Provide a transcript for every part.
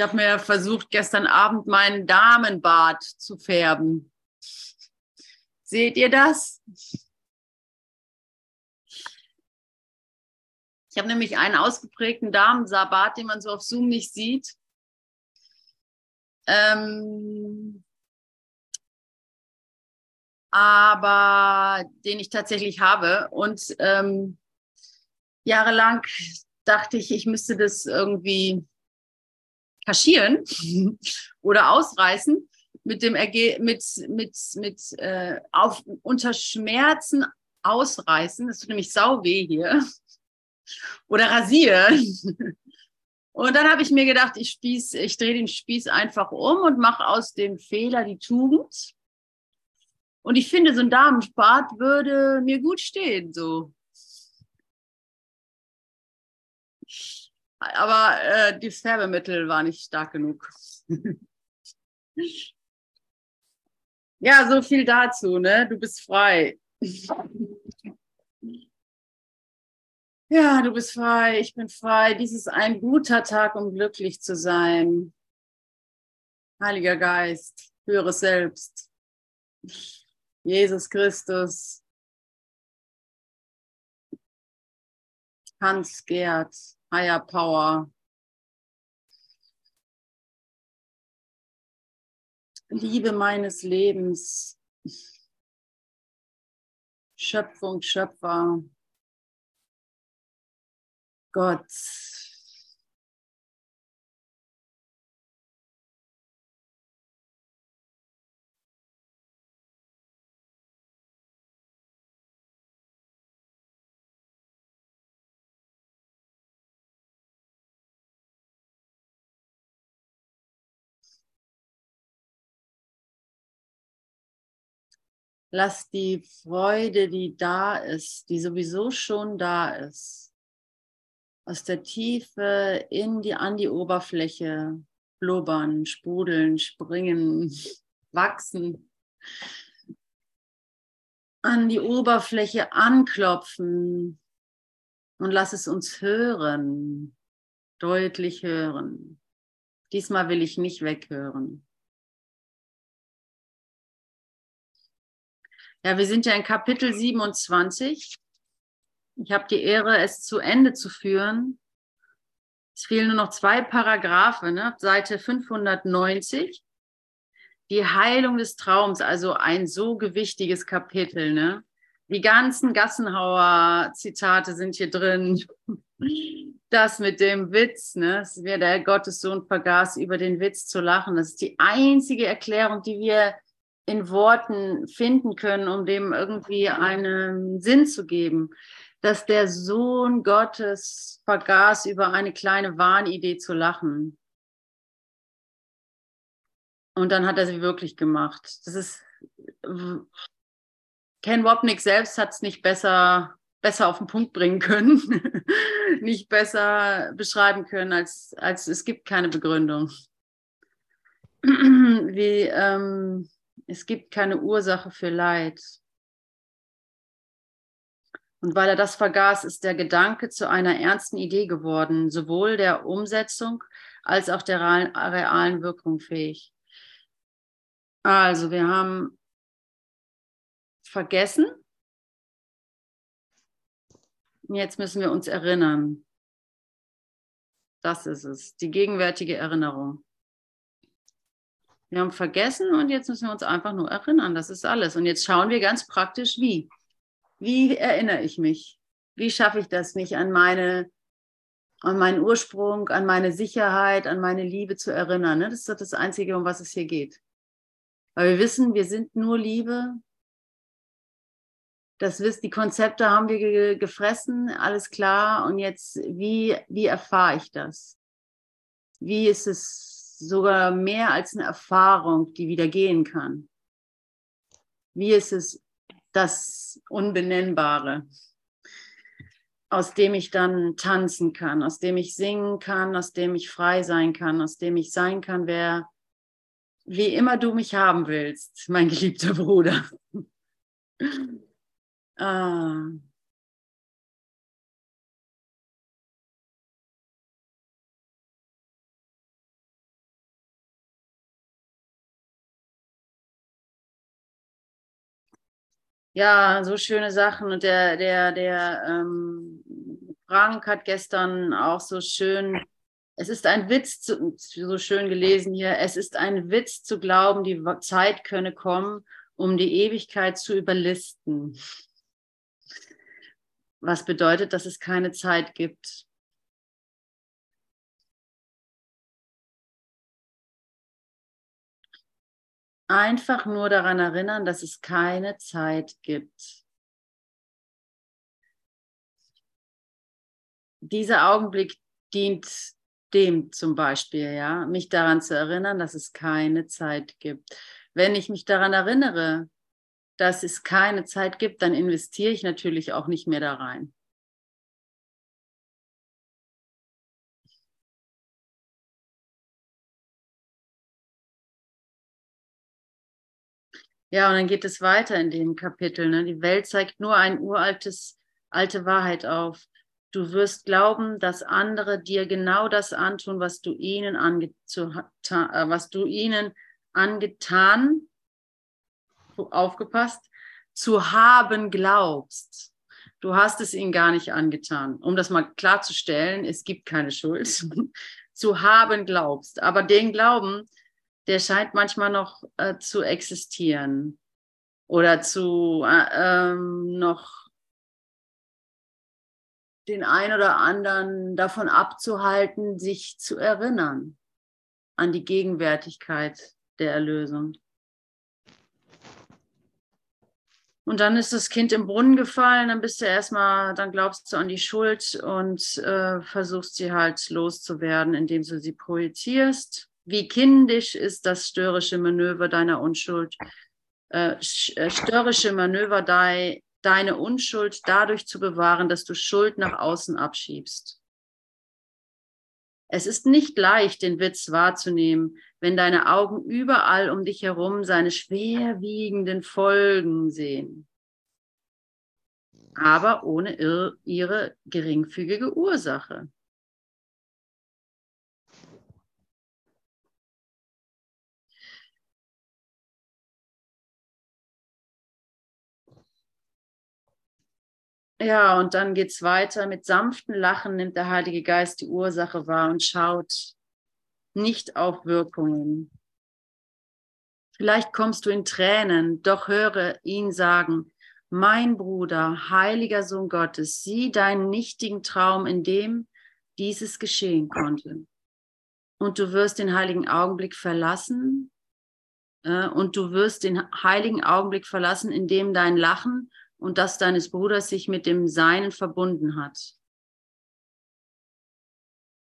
Ich habe mir versucht, gestern Abend meinen Damenbart zu färben. Seht ihr das? Ich habe nämlich einen ausgeprägten Damenbart, den man so auf Zoom nicht sieht. Ähm, aber den ich tatsächlich habe. Und ähm, jahrelang dachte ich, ich müsste das irgendwie kaschieren oder ausreißen mit dem Erge mit mit mit äh, auf unter Schmerzen ausreißen. Das tut nämlich sau weh hier oder rasieren. Und dann habe ich mir gedacht, ich spieß, ich drehe den Spieß einfach um und mache aus dem Fehler die Tugend. Und ich finde, so ein Damenspart würde mir gut stehen, so. Aber äh, die Färbemittel war nicht stark genug. ja, so viel dazu, ne? Du bist frei. ja, du bist frei, ich bin frei. Dies ist ein guter Tag, um glücklich zu sein. Heiliger Geist, höheres Selbst. Jesus Christus. Hans Gerd, Higher Power. Liebe meines Lebens. Schöpfung, Schöpfer. Gott. Lass die Freude, die da ist, die sowieso schon da ist, aus der Tiefe in die, an die Oberfläche blubbern, sprudeln, springen, wachsen, an die Oberfläche anklopfen und lass es uns hören, deutlich hören. Diesmal will ich nicht weghören. Ja, wir sind ja in Kapitel 27. Ich habe die Ehre, es zu Ende zu führen. Es fehlen nur noch zwei Paragraphen, ne? Seite 590. Die Heilung des Traums, also ein so gewichtiges Kapitel. Ne? Die ganzen Gassenhauer-Zitate sind hier drin. Das mit dem Witz, ne? Wer der Gottessohn vergaß, über den Witz zu lachen. Das ist die einzige Erklärung, die wir in Worten finden können, um dem irgendwie einen Sinn zu geben, dass der Sohn Gottes vergaß, über eine kleine Wahnidee zu lachen. Und dann hat er sie wirklich gemacht. Das ist, Ken Wapnick selbst hat es nicht besser, besser auf den Punkt bringen können, nicht besser beschreiben können, als, als es gibt keine Begründung. Wie, ähm, es gibt keine Ursache für Leid. Und weil er das vergaß, ist der Gedanke zu einer ernsten Idee geworden, sowohl der Umsetzung als auch der realen Wirkung fähig. Also, wir haben vergessen. Jetzt müssen wir uns erinnern. Das ist es, die gegenwärtige Erinnerung. Wir haben vergessen und jetzt müssen wir uns einfach nur erinnern. Das ist alles. Und jetzt schauen wir ganz praktisch, wie. Wie erinnere ich mich? Wie schaffe ich das, mich an meine, an meinen Ursprung, an meine Sicherheit, an meine Liebe zu erinnern? Ne? Das ist das Einzige, um was es hier geht. Weil wir wissen, wir sind nur Liebe. Das wisst, die Konzepte haben wir gefressen, alles klar. Und jetzt, wie, wie erfahre ich das? Wie ist es sogar mehr als eine Erfahrung, die wieder gehen kann. Wie ist es das Unbenennbare, aus dem ich dann tanzen kann, aus dem ich singen kann, aus dem ich frei sein kann, aus dem ich sein kann, wer, wie immer du mich haben willst, mein geliebter Bruder. ah. Ja, so schöne Sachen. Und der, der, der ähm, Frank hat gestern auch so schön, es ist ein Witz, zu, so schön gelesen hier, es ist ein Witz zu glauben, die Zeit könne kommen, um die Ewigkeit zu überlisten. Was bedeutet, dass es keine Zeit gibt. Einfach nur daran erinnern, dass es keine Zeit gibt. Dieser Augenblick dient dem zum Beispiel, ja, mich daran zu erinnern, dass es keine Zeit gibt. Wenn ich mich daran erinnere, dass es keine Zeit gibt, dann investiere ich natürlich auch nicht mehr da rein. Ja, und dann geht es weiter in dem Kapitel. Ne? Die Welt zeigt nur ein uraltes, alte Wahrheit auf. Du wirst glauben, dass andere dir genau das antun, was du ihnen, angetan, äh, was du ihnen angetan, aufgepasst, zu haben glaubst. Du hast es ihnen gar nicht angetan. Um das mal klarzustellen, es gibt keine Schuld. zu haben glaubst. Aber den Glauben, der scheint manchmal noch äh, zu existieren oder zu äh, ähm, noch den einen oder anderen davon abzuhalten, sich zu erinnern an die Gegenwärtigkeit der Erlösung. Und dann ist das Kind im Brunnen gefallen, dann bist du erstmal, dann glaubst du an die Schuld und äh, versuchst sie halt loszuwerden, indem du sie projizierst. Wie kindisch ist das störrische Manöver deiner Unschuld? Äh, äh, Manöver de, deine Unschuld dadurch zu bewahren, dass du Schuld nach außen abschiebst. Es ist nicht leicht, den Witz wahrzunehmen, wenn deine Augen überall um dich herum seine schwerwiegenden Folgen sehen, aber ohne ihre geringfügige Ursache. Ja, und dann geht es weiter. Mit sanftem Lachen nimmt der Heilige Geist die Ursache wahr und schaut nicht auf Wirkungen. Vielleicht kommst du in Tränen, doch höre ihn sagen, mein Bruder, heiliger Sohn Gottes, sieh deinen nichtigen Traum, in dem dieses geschehen konnte. Und du wirst den heiligen Augenblick verlassen, äh, und du wirst den heiligen Augenblick verlassen, in dem dein Lachen und das deines Bruders sich mit dem Seinen verbunden hat.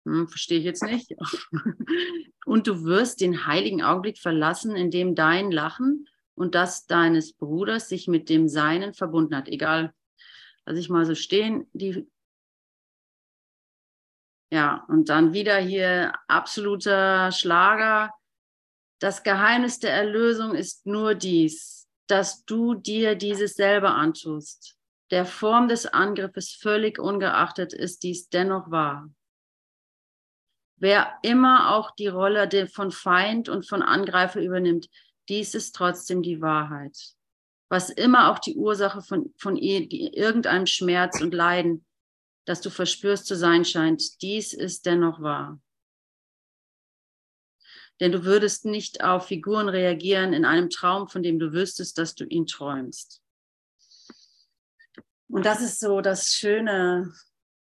Hm, verstehe ich jetzt nicht. und du wirst den heiligen Augenblick verlassen, in dem dein Lachen und das deines Bruders sich mit dem Seinen verbunden hat. Egal, lass ich mal so stehen. Die ja, und dann wieder hier absoluter Schlager. Das Geheimnis der Erlösung ist nur dies dass du dir dieses selber antust. Der Form des Angriffes völlig ungeachtet ist dies dennoch wahr. Wer immer auch die Rolle von Feind und von Angreifer übernimmt, dies ist trotzdem die Wahrheit. Was immer auch die Ursache von, von irgendeinem Schmerz und Leiden, das du verspürst zu sein scheint, dies ist dennoch wahr denn du würdest nicht auf Figuren reagieren in einem Traum, von dem du wüsstest, dass du ihn träumst. Und das ist so das Schöne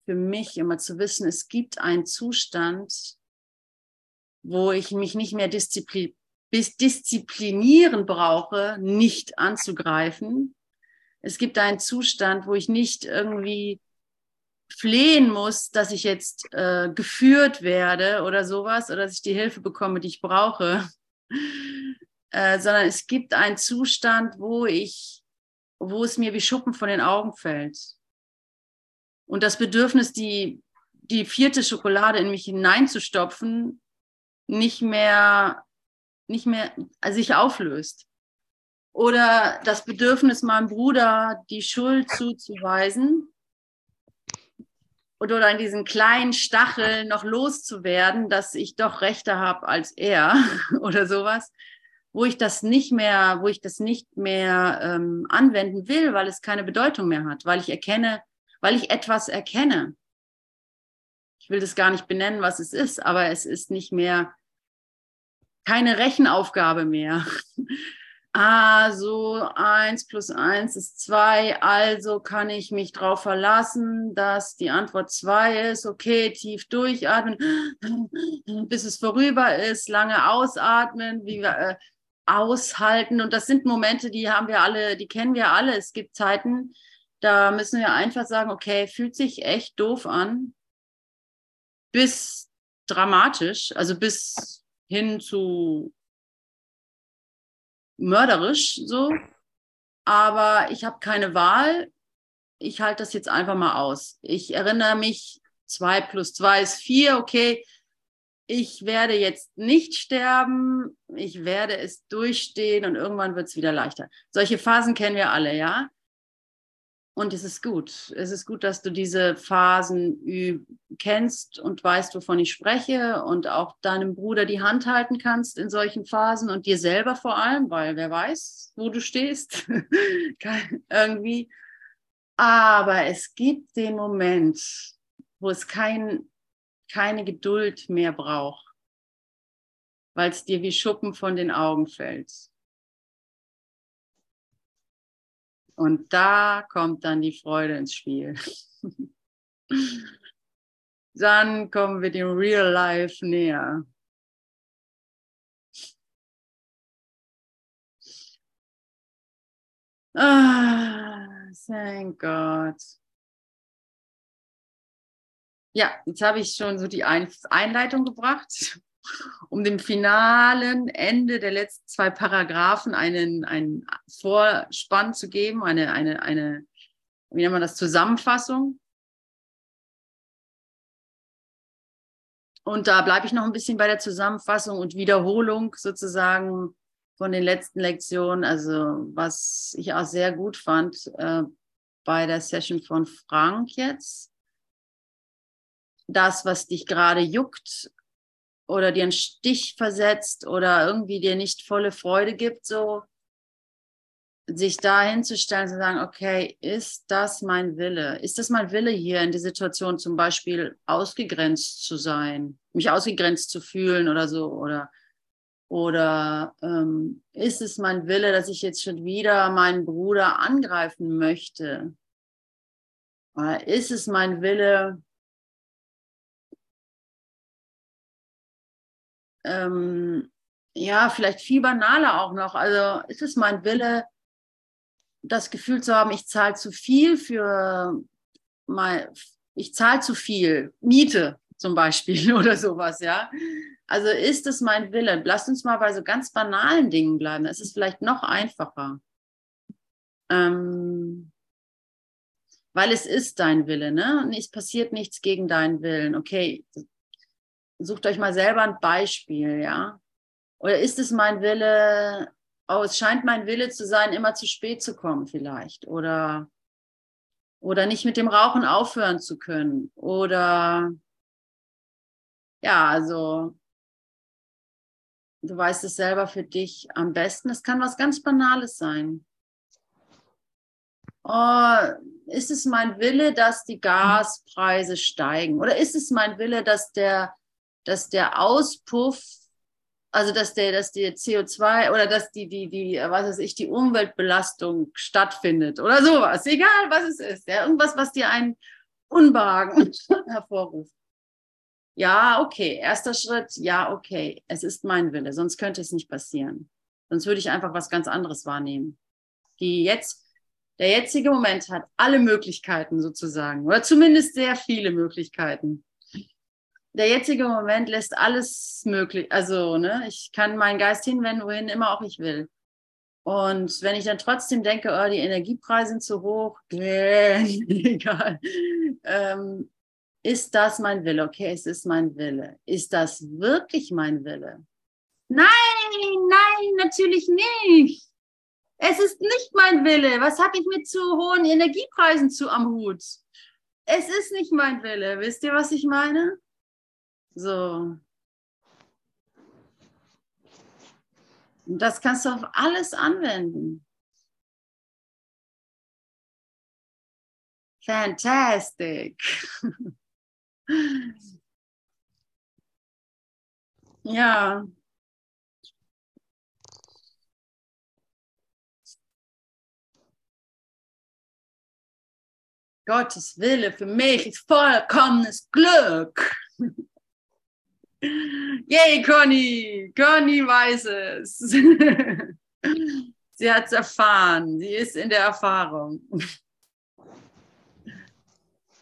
für mich, immer zu wissen, es gibt einen Zustand, wo ich mich nicht mehr disziplin disziplinieren brauche, nicht anzugreifen. Es gibt einen Zustand, wo ich nicht irgendwie flehen muss, dass ich jetzt äh, geführt werde oder sowas oder dass ich die Hilfe bekomme, die ich brauche, äh, sondern es gibt einen Zustand, wo ich, wo es mir wie Schuppen von den Augen fällt. Und das Bedürfnis, die, die vierte Schokolade in mich hineinzustopfen, nicht mehr, nicht mehr also sich auflöst. Oder das Bedürfnis, meinem Bruder die Schuld zuzuweisen, oder an diesen kleinen Stachel noch loszuwerden, dass ich doch Rechte habe als er oder sowas, wo ich das nicht mehr, wo ich das nicht mehr ähm, anwenden will, weil es keine Bedeutung mehr hat, weil ich erkenne, weil ich etwas erkenne. Ich will das gar nicht benennen, was es ist, aber es ist nicht mehr keine Rechenaufgabe mehr. ah, so eins plus eins ist zwei, also kann ich mich darauf verlassen, dass die Antwort zwei ist. Okay, tief durchatmen, bis es vorüber ist, lange ausatmen, wie wir, äh, aushalten. Und das sind Momente, die haben wir alle, die kennen wir alle. Es gibt Zeiten, da müssen wir einfach sagen, okay, fühlt sich echt doof an, bis dramatisch, also bis hin zu mörderisch so. Aber ich habe keine Wahl. Ich halte das jetzt einfach mal aus. Ich erinnere mich, zwei plus zwei ist vier, okay. Ich werde jetzt nicht sterben, ich werde es durchstehen und irgendwann wird es wieder leichter. Solche Phasen kennen wir alle, ja. Und es ist gut. Es ist gut, dass du diese Phasen kennst und weißt, wovon ich spreche und auch deinem Bruder die Hand halten kannst in solchen Phasen und dir selber vor allem, weil wer weiß, wo du stehst. Irgendwie. Aber es gibt den Moment, wo es kein, keine Geduld mehr braucht, weil es dir wie Schuppen von den Augen fällt. Und da kommt dann die Freude ins Spiel. dann kommen wir dem Real Life näher. Ah, thank God. Ja, jetzt habe ich schon so die Einleitung gebracht um dem finalen Ende der letzten zwei Paragraphen einen, einen Vorspann zu geben, eine, eine, eine, wie nennt man das, Zusammenfassung. Und da bleibe ich noch ein bisschen bei der Zusammenfassung und Wiederholung sozusagen von den letzten Lektionen. Also was ich auch sehr gut fand äh, bei der Session von Frank jetzt. Das, was dich gerade juckt, oder dir einen Stich versetzt oder irgendwie dir nicht volle Freude gibt, so sich da hinzustellen, zu sagen, okay, ist das mein Wille? Ist das mein Wille hier in der Situation zum Beispiel ausgegrenzt zu sein, mich ausgegrenzt zu fühlen oder so? Oder, oder ähm, ist es mein Wille, dass ich jetzt schon wieder meinen Bruder angreifen möchte? Oder ist es mein Wille, ähm, ja, vielleicht viel banaler auch noch. Also ist es mein Wille, das Gefühl zu haben, ich zahle zu viel für mein, ich zahle zu viel Miete zum Beispiel oder sowas, ja. Also ist es mein Wille? Lasst uns mal bei so ganz banalen Dingen bleiben. Es ist vielleicht noch einfacher. Ähm, weil es ist dein Wille, ne? Es passiert nichts gegen deinen Willen. Okay, sucht euch mal selber ein Beispiel, ja. Oder ist es mein Wille, oh, es scheint mein Wille zu sein, immer zu spät zu kommen vielleicht. Oder, oder nicht mit dem Rauchen aufhören zu können. Oder ja, also du weißt es selber für dich am besten. Es kann was ganz Banales sein. Oh, ist es mein Wille, dass die Gaspreise steigen? Oder ist es mein Wille, dass der dass der Auspuff, also dass der, dass die CO2 oder dass die, die, die, was weiß ich, die Umweltbelastung stattfindet oder sowas, egal was es ist, ja, irgendwas, was dir ein Unbehagen hervorruft. Ja, okay, erster Schritt, ja, okay, es ist mein Wille, sonst könnte es nicht passieren. Sonst würde ich einfach was ganz anderes wahrnehmen. Die jetzt, der jetzige Moment hat alle Möglichkeiten sozusagen, oder zumindest sehr viele Möglichkeiten der jetzige Moment lässt alles möglich. Also, ne, ich kann meinen Geist hinwenden, wohin immer auch ich will. Und wenn ich dann trotzdem denke, oh, die Energiepreise sind zu hoch, egal, ähm, ist das mein Wille? Okay, es ist mein Wille. Ist das wirklich mein Wille? Nein, nein, natürlich nicht. Es ist nicht mein Wille. Was habe ich mit zu hohen Energiepreisen zu am Hut? Es ist nicht mein Wille. Wisst ihr, was ich meine? So. Und das kannst du auf alles anwenden. Fantastic. ja. Gottes Wille für mich ist vollkommenes Glück. Yay, Conny! Conny weiß es. Sie hat es erfahren. Sie ist in der Erfahrung.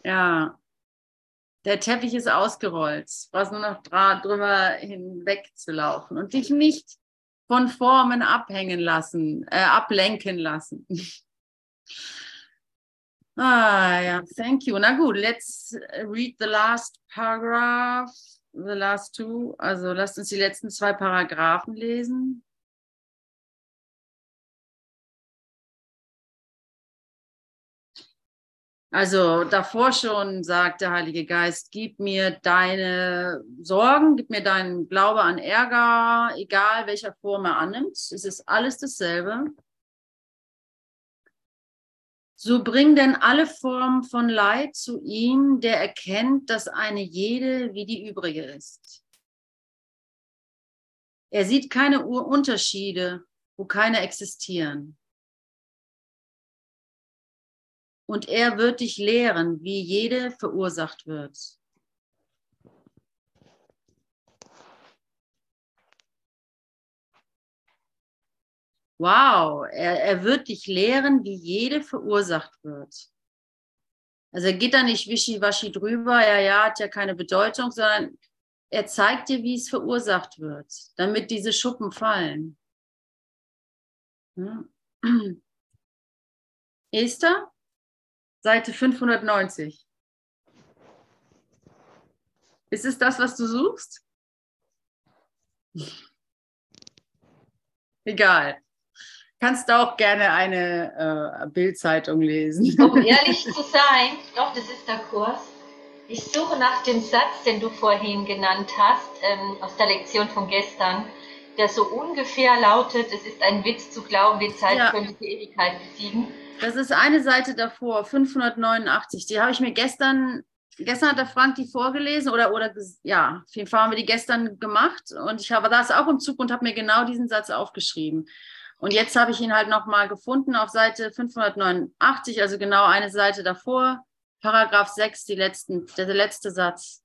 Ja. Der Teppich ist ausgerollt. Du brauchst nur noch drüber hinweg zu laufen und dich nicht von Formen abhängen lassen, äh, ablenken lassen. Ah, ja, thank you. Na gut, let's read the last paragraph, the last two. Also lasst uns die letzten zwei Paragraphen lesen. Also davor schon sagt der Heilige Geist, gib mir deine Sorgen, gib mir deinen Glaube an Ärger, egal welcher Form er annimmt. Es ist alles dasselbe. So bring denn alle Formen von Leid zu ihm, der erkennt, dass eine jede wie die übrige ist. Er sieht keine Unterschiede, wo keine existieren. Und er wird dich lehren, wie jede verursacht wird. Wow, er, er wird dich lehren, wie jede verursacht wird. Also er geht da nicht wischiwaschi drüber, ja, ja, hat ja keine Bedeutung, sondern er zeigt dir, wie es verursacht wird, damit diese Schuppen fallen. Hm. Esther, Seite 590. Ist es das, was du suchst? Egal kannst du auch gerne eine äh, Bildzeitung lesen. Um ehrlich zu sein, doch, das ist der Kurs. Ich suche nach dem Satz, den du vorhin genannt hast, ähm, aus der Lektion von gestern, der so ungefähr lautet, es ist ein Witz zu glauben, die Zeit ja. könnte die Ewigkeit besiegen. Das ist eine Seite davor, 589. Die habe ich mir gestern, gestern hat der Frank die vorgelesen oder, oder ja, auf jeden Fall haben wir die gestern gemacht und ich habe das auch im Zug und habe mir genau diesen Satz aufgeschrieben. Und jetzt habe ich ihn halt nochmal gefunden auf Seite 589, also genau eine Seite davor, Paragraph 6, die letzten, der, letzte Satz.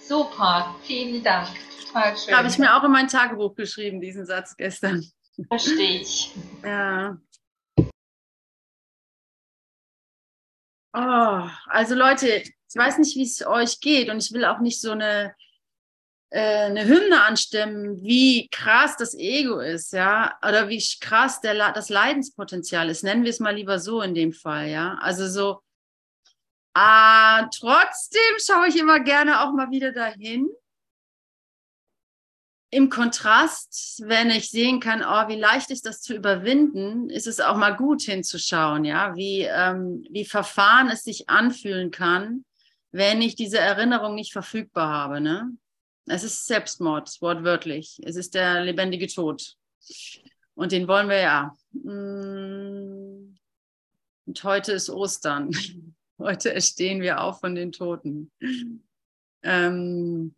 Super, vielen Dank. Habe ich mir auch in mein Tagebuch geschrieben, diesen Satz gestern. Verstehe ich. Ja. Oh, also Leute, ich weiß nicht, wie es euch geht und ich will auch nicht so eine eine Hymne anstimmen, wie krass das Ego ist, ja, oder wie krass der, das Leidenspotenzial ist. Nennen wir es mal lieber so in dem Fall, ja. Also so, ah, trotzdem schaue ich immer gerne auch mal wieder dahin. Im Kontrast, wenn ich sehen kann, oh, wie leicht ist das zu überwinden, ist es auch mal gut hinzuschauen, ja, wie, ähm, wie verfahren es sich anfühlen kann, wenn ich diese Erinnerung nicht verfügbar habe, ne? Es ist Selbstmord, wortwörtlich. Es ist der lebendige Tod. Und den wollen wir ja. Mm. Und heute ist Ostern. Heute erstehen wir auf von den Toten. Ähm,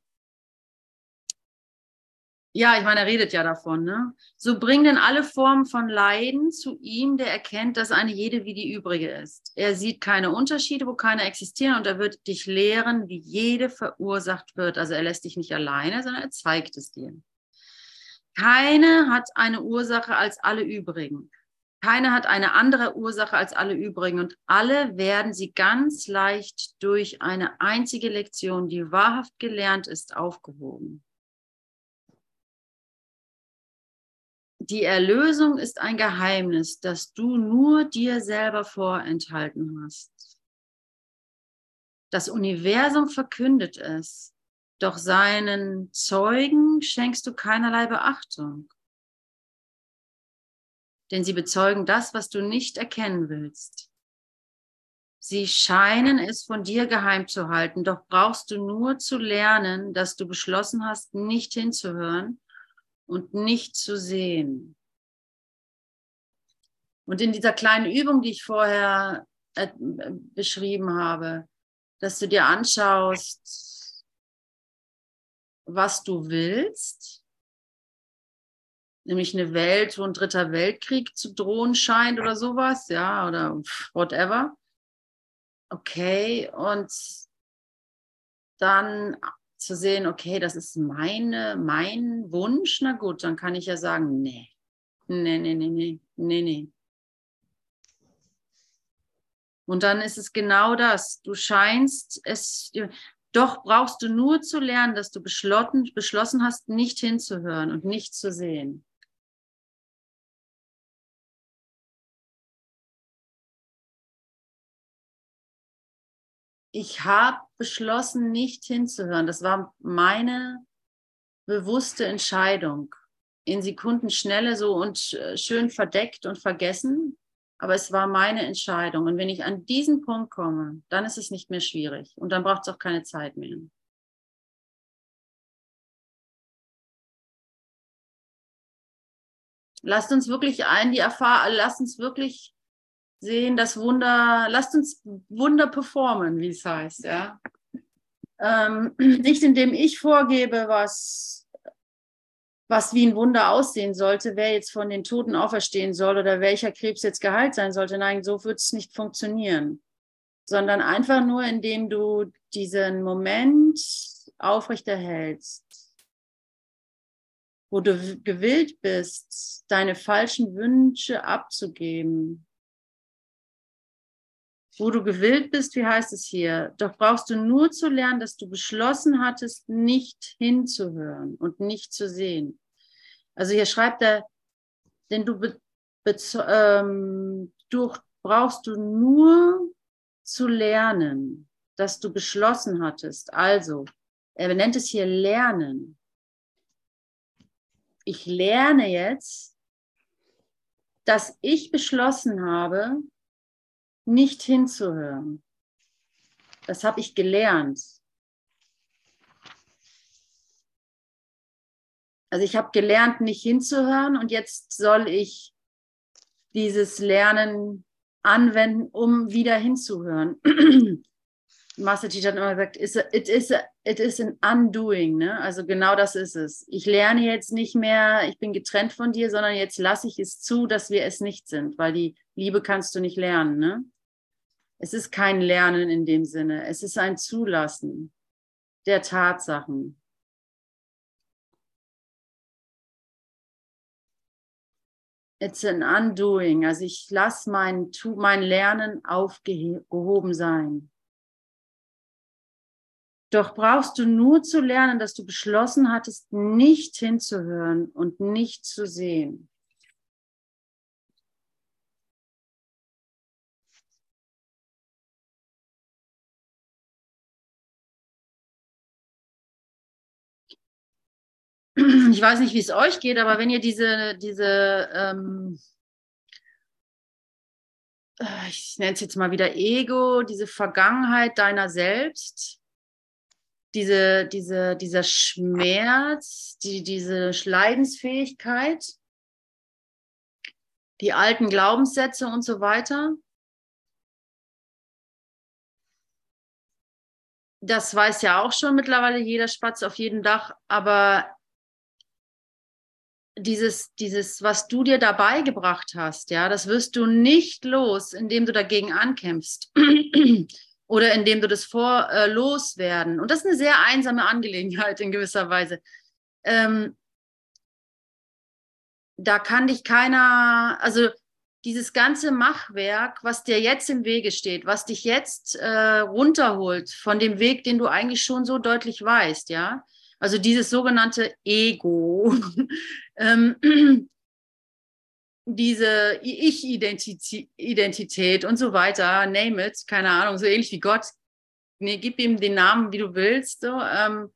ja, ich meine, er redet ja davon. Ne? So bring denn alle Formen von Leiden zu ihm, der erkennt, dass eine jede wie die übrige ist. Er sieht keine Unterschiede, wo keine existieren und er wird dich lehren, wie jede verursacht wird. Also er lässt dich nicht alleine, sondern er zeigt es dir. Keine hat eine Ursache als alle übrigen. Keine hat eine andere Ursache als alle übrigen und alle werden sie ganz leicht durch eine einzige Lektion, die wahrhaft gelernt ist, aufgehoben. Die Erlösung ist ein Geheimnis, das du nur dir selber vorenthalten hast. Das Universum verkündet es, doch seinen Zeugen schenkst du keinerlei Beachtung. Denn sie bezeugen das, was du nicht erkennen willst. Sie scheinen es von dir geheim zu halten, doch brauchst du nur zu lernen, dass du beschlossen hast, nicht hinzuhören und nicht zu sehen. Und in dieser kleinen Übung, die ich vorher äh, beschrieben habe, dass du dir anschaust, was du willst, nämlich eine Welt, wo ein dritter Weltkrieg zu drohen scheint oder sowas, ja, oder whatever. Okay, und dann zu sehen, okay, das ist meine, mein Wunsch, na gut, dann kann ich ja sagen, nee, nee, nee, nee, nee, nee, nee. Und dann ist es genau das. Du scheinst es, doch brauchst du nur zu lernen, dass du beschlossen, beschlossen hast, nicht hinzuhören und nicht zu sehen. Ich habe beschlossen, nicht hinzuhören. Das war meine bewusste Entscheidung. In Sekundenschnelle so und schön verdeckt und vergessen. Aber es war meine Entscheidung. Und wenn ich an diesen Punkt komme, dann ist es nicht mehr schwierig. Und dann braucht es auch keine Zeit mehr. Lasst uns wirklich ein, die Erfahrung, lasst uns wirklich sehen das Wunder, lasst uns Wunder performen, wie es heißt, ja. Ähm, nicht indem ich vorgebe, was, was wie ein Wunder aussehen sollte, wer jetzt von den Toten auferstehen soll oder welcher Krebs jetzt geheilt sein sollte. Nein, so wird es nicht funktionieren. Sondern einfach nur, indem du diesen Moment aufrechterhältst, wo du gewillt bist, deine falschen Wünsche abzugeben, wo du gewillt bist, wie heißt es hier? Doch brauchst du nur zu lernen, dass du beschlossen hattest, nicht hinzuhören und nicht zu sehen. Also hier schreibt er, denn du, ähm, du brauchst du nur zu lernen, dass du beschlossen hattest. Also, er nennt es hier Lernen. Ich lerne jetzt, dass ich beschlossen habe, nicht hinzuhören. Das habe ich gelernt. Also ich habe gelernt, nicht hinzuhören und jetzt soll ich dieses Lernen anwenden, um wieder hinzuhören. Master Teacher hat immer gesagt, it is, a, it is an undoing. Ne? Also genau das ist es. Ich lerne jetzt nicht mehr, ich bin getrennt von dir, sondern jetzt lasse ich es zu, dass wir es nicht sind, weil die Liebe kannst du nicht lernen. Ne? Es ist kein Lernen in dem Sinne. Es ist ein Zulassen der Tatsachen. It's an undoing. Also ich lasse mein, mein Lernen aufgehoben sein. Doch brauchst du nur zu lernen, dass du beschlossen hattest, nicht hinzuhören und nicht zu sehen. ich weiß nicht, wie es euch geht, aber wenn ihr diese, diese ähm, äh, ich nenne es jetzt mal wieder Ego, diese Vergangenheit deiner selbst, diese, diese, dieser Schmerz, die, diese Leidensfähigkeit, die alten Glaubenssätze und so weiter. Das weiß ja auch schon mittlerweile jeder Spatz auf jedem Dach, aber dieses, dieses, was du dir dabei gebracht hast, ja, das wirst du nicht los, indem du dagegen ankämpfst oder indem du das vor äh, loswerden. Und das ist eine sehr einsame Angelegenheit in gewisser Weise. Ähm, da kann dich keiner, also dieses ganze Machwerk, was dir jetzt im Wege steht, was dich jetzt äh, runterholt von dem Weg, den du eigentlich schon so deutlich weißt, ja, also dieses sogenannte Ego, ähm, diese Ich-Identität und so weiter, name it, keine Ahnung, so ähnlich wie Gott. Nee, gib ihm den Namen, wie du willst, so, ähm,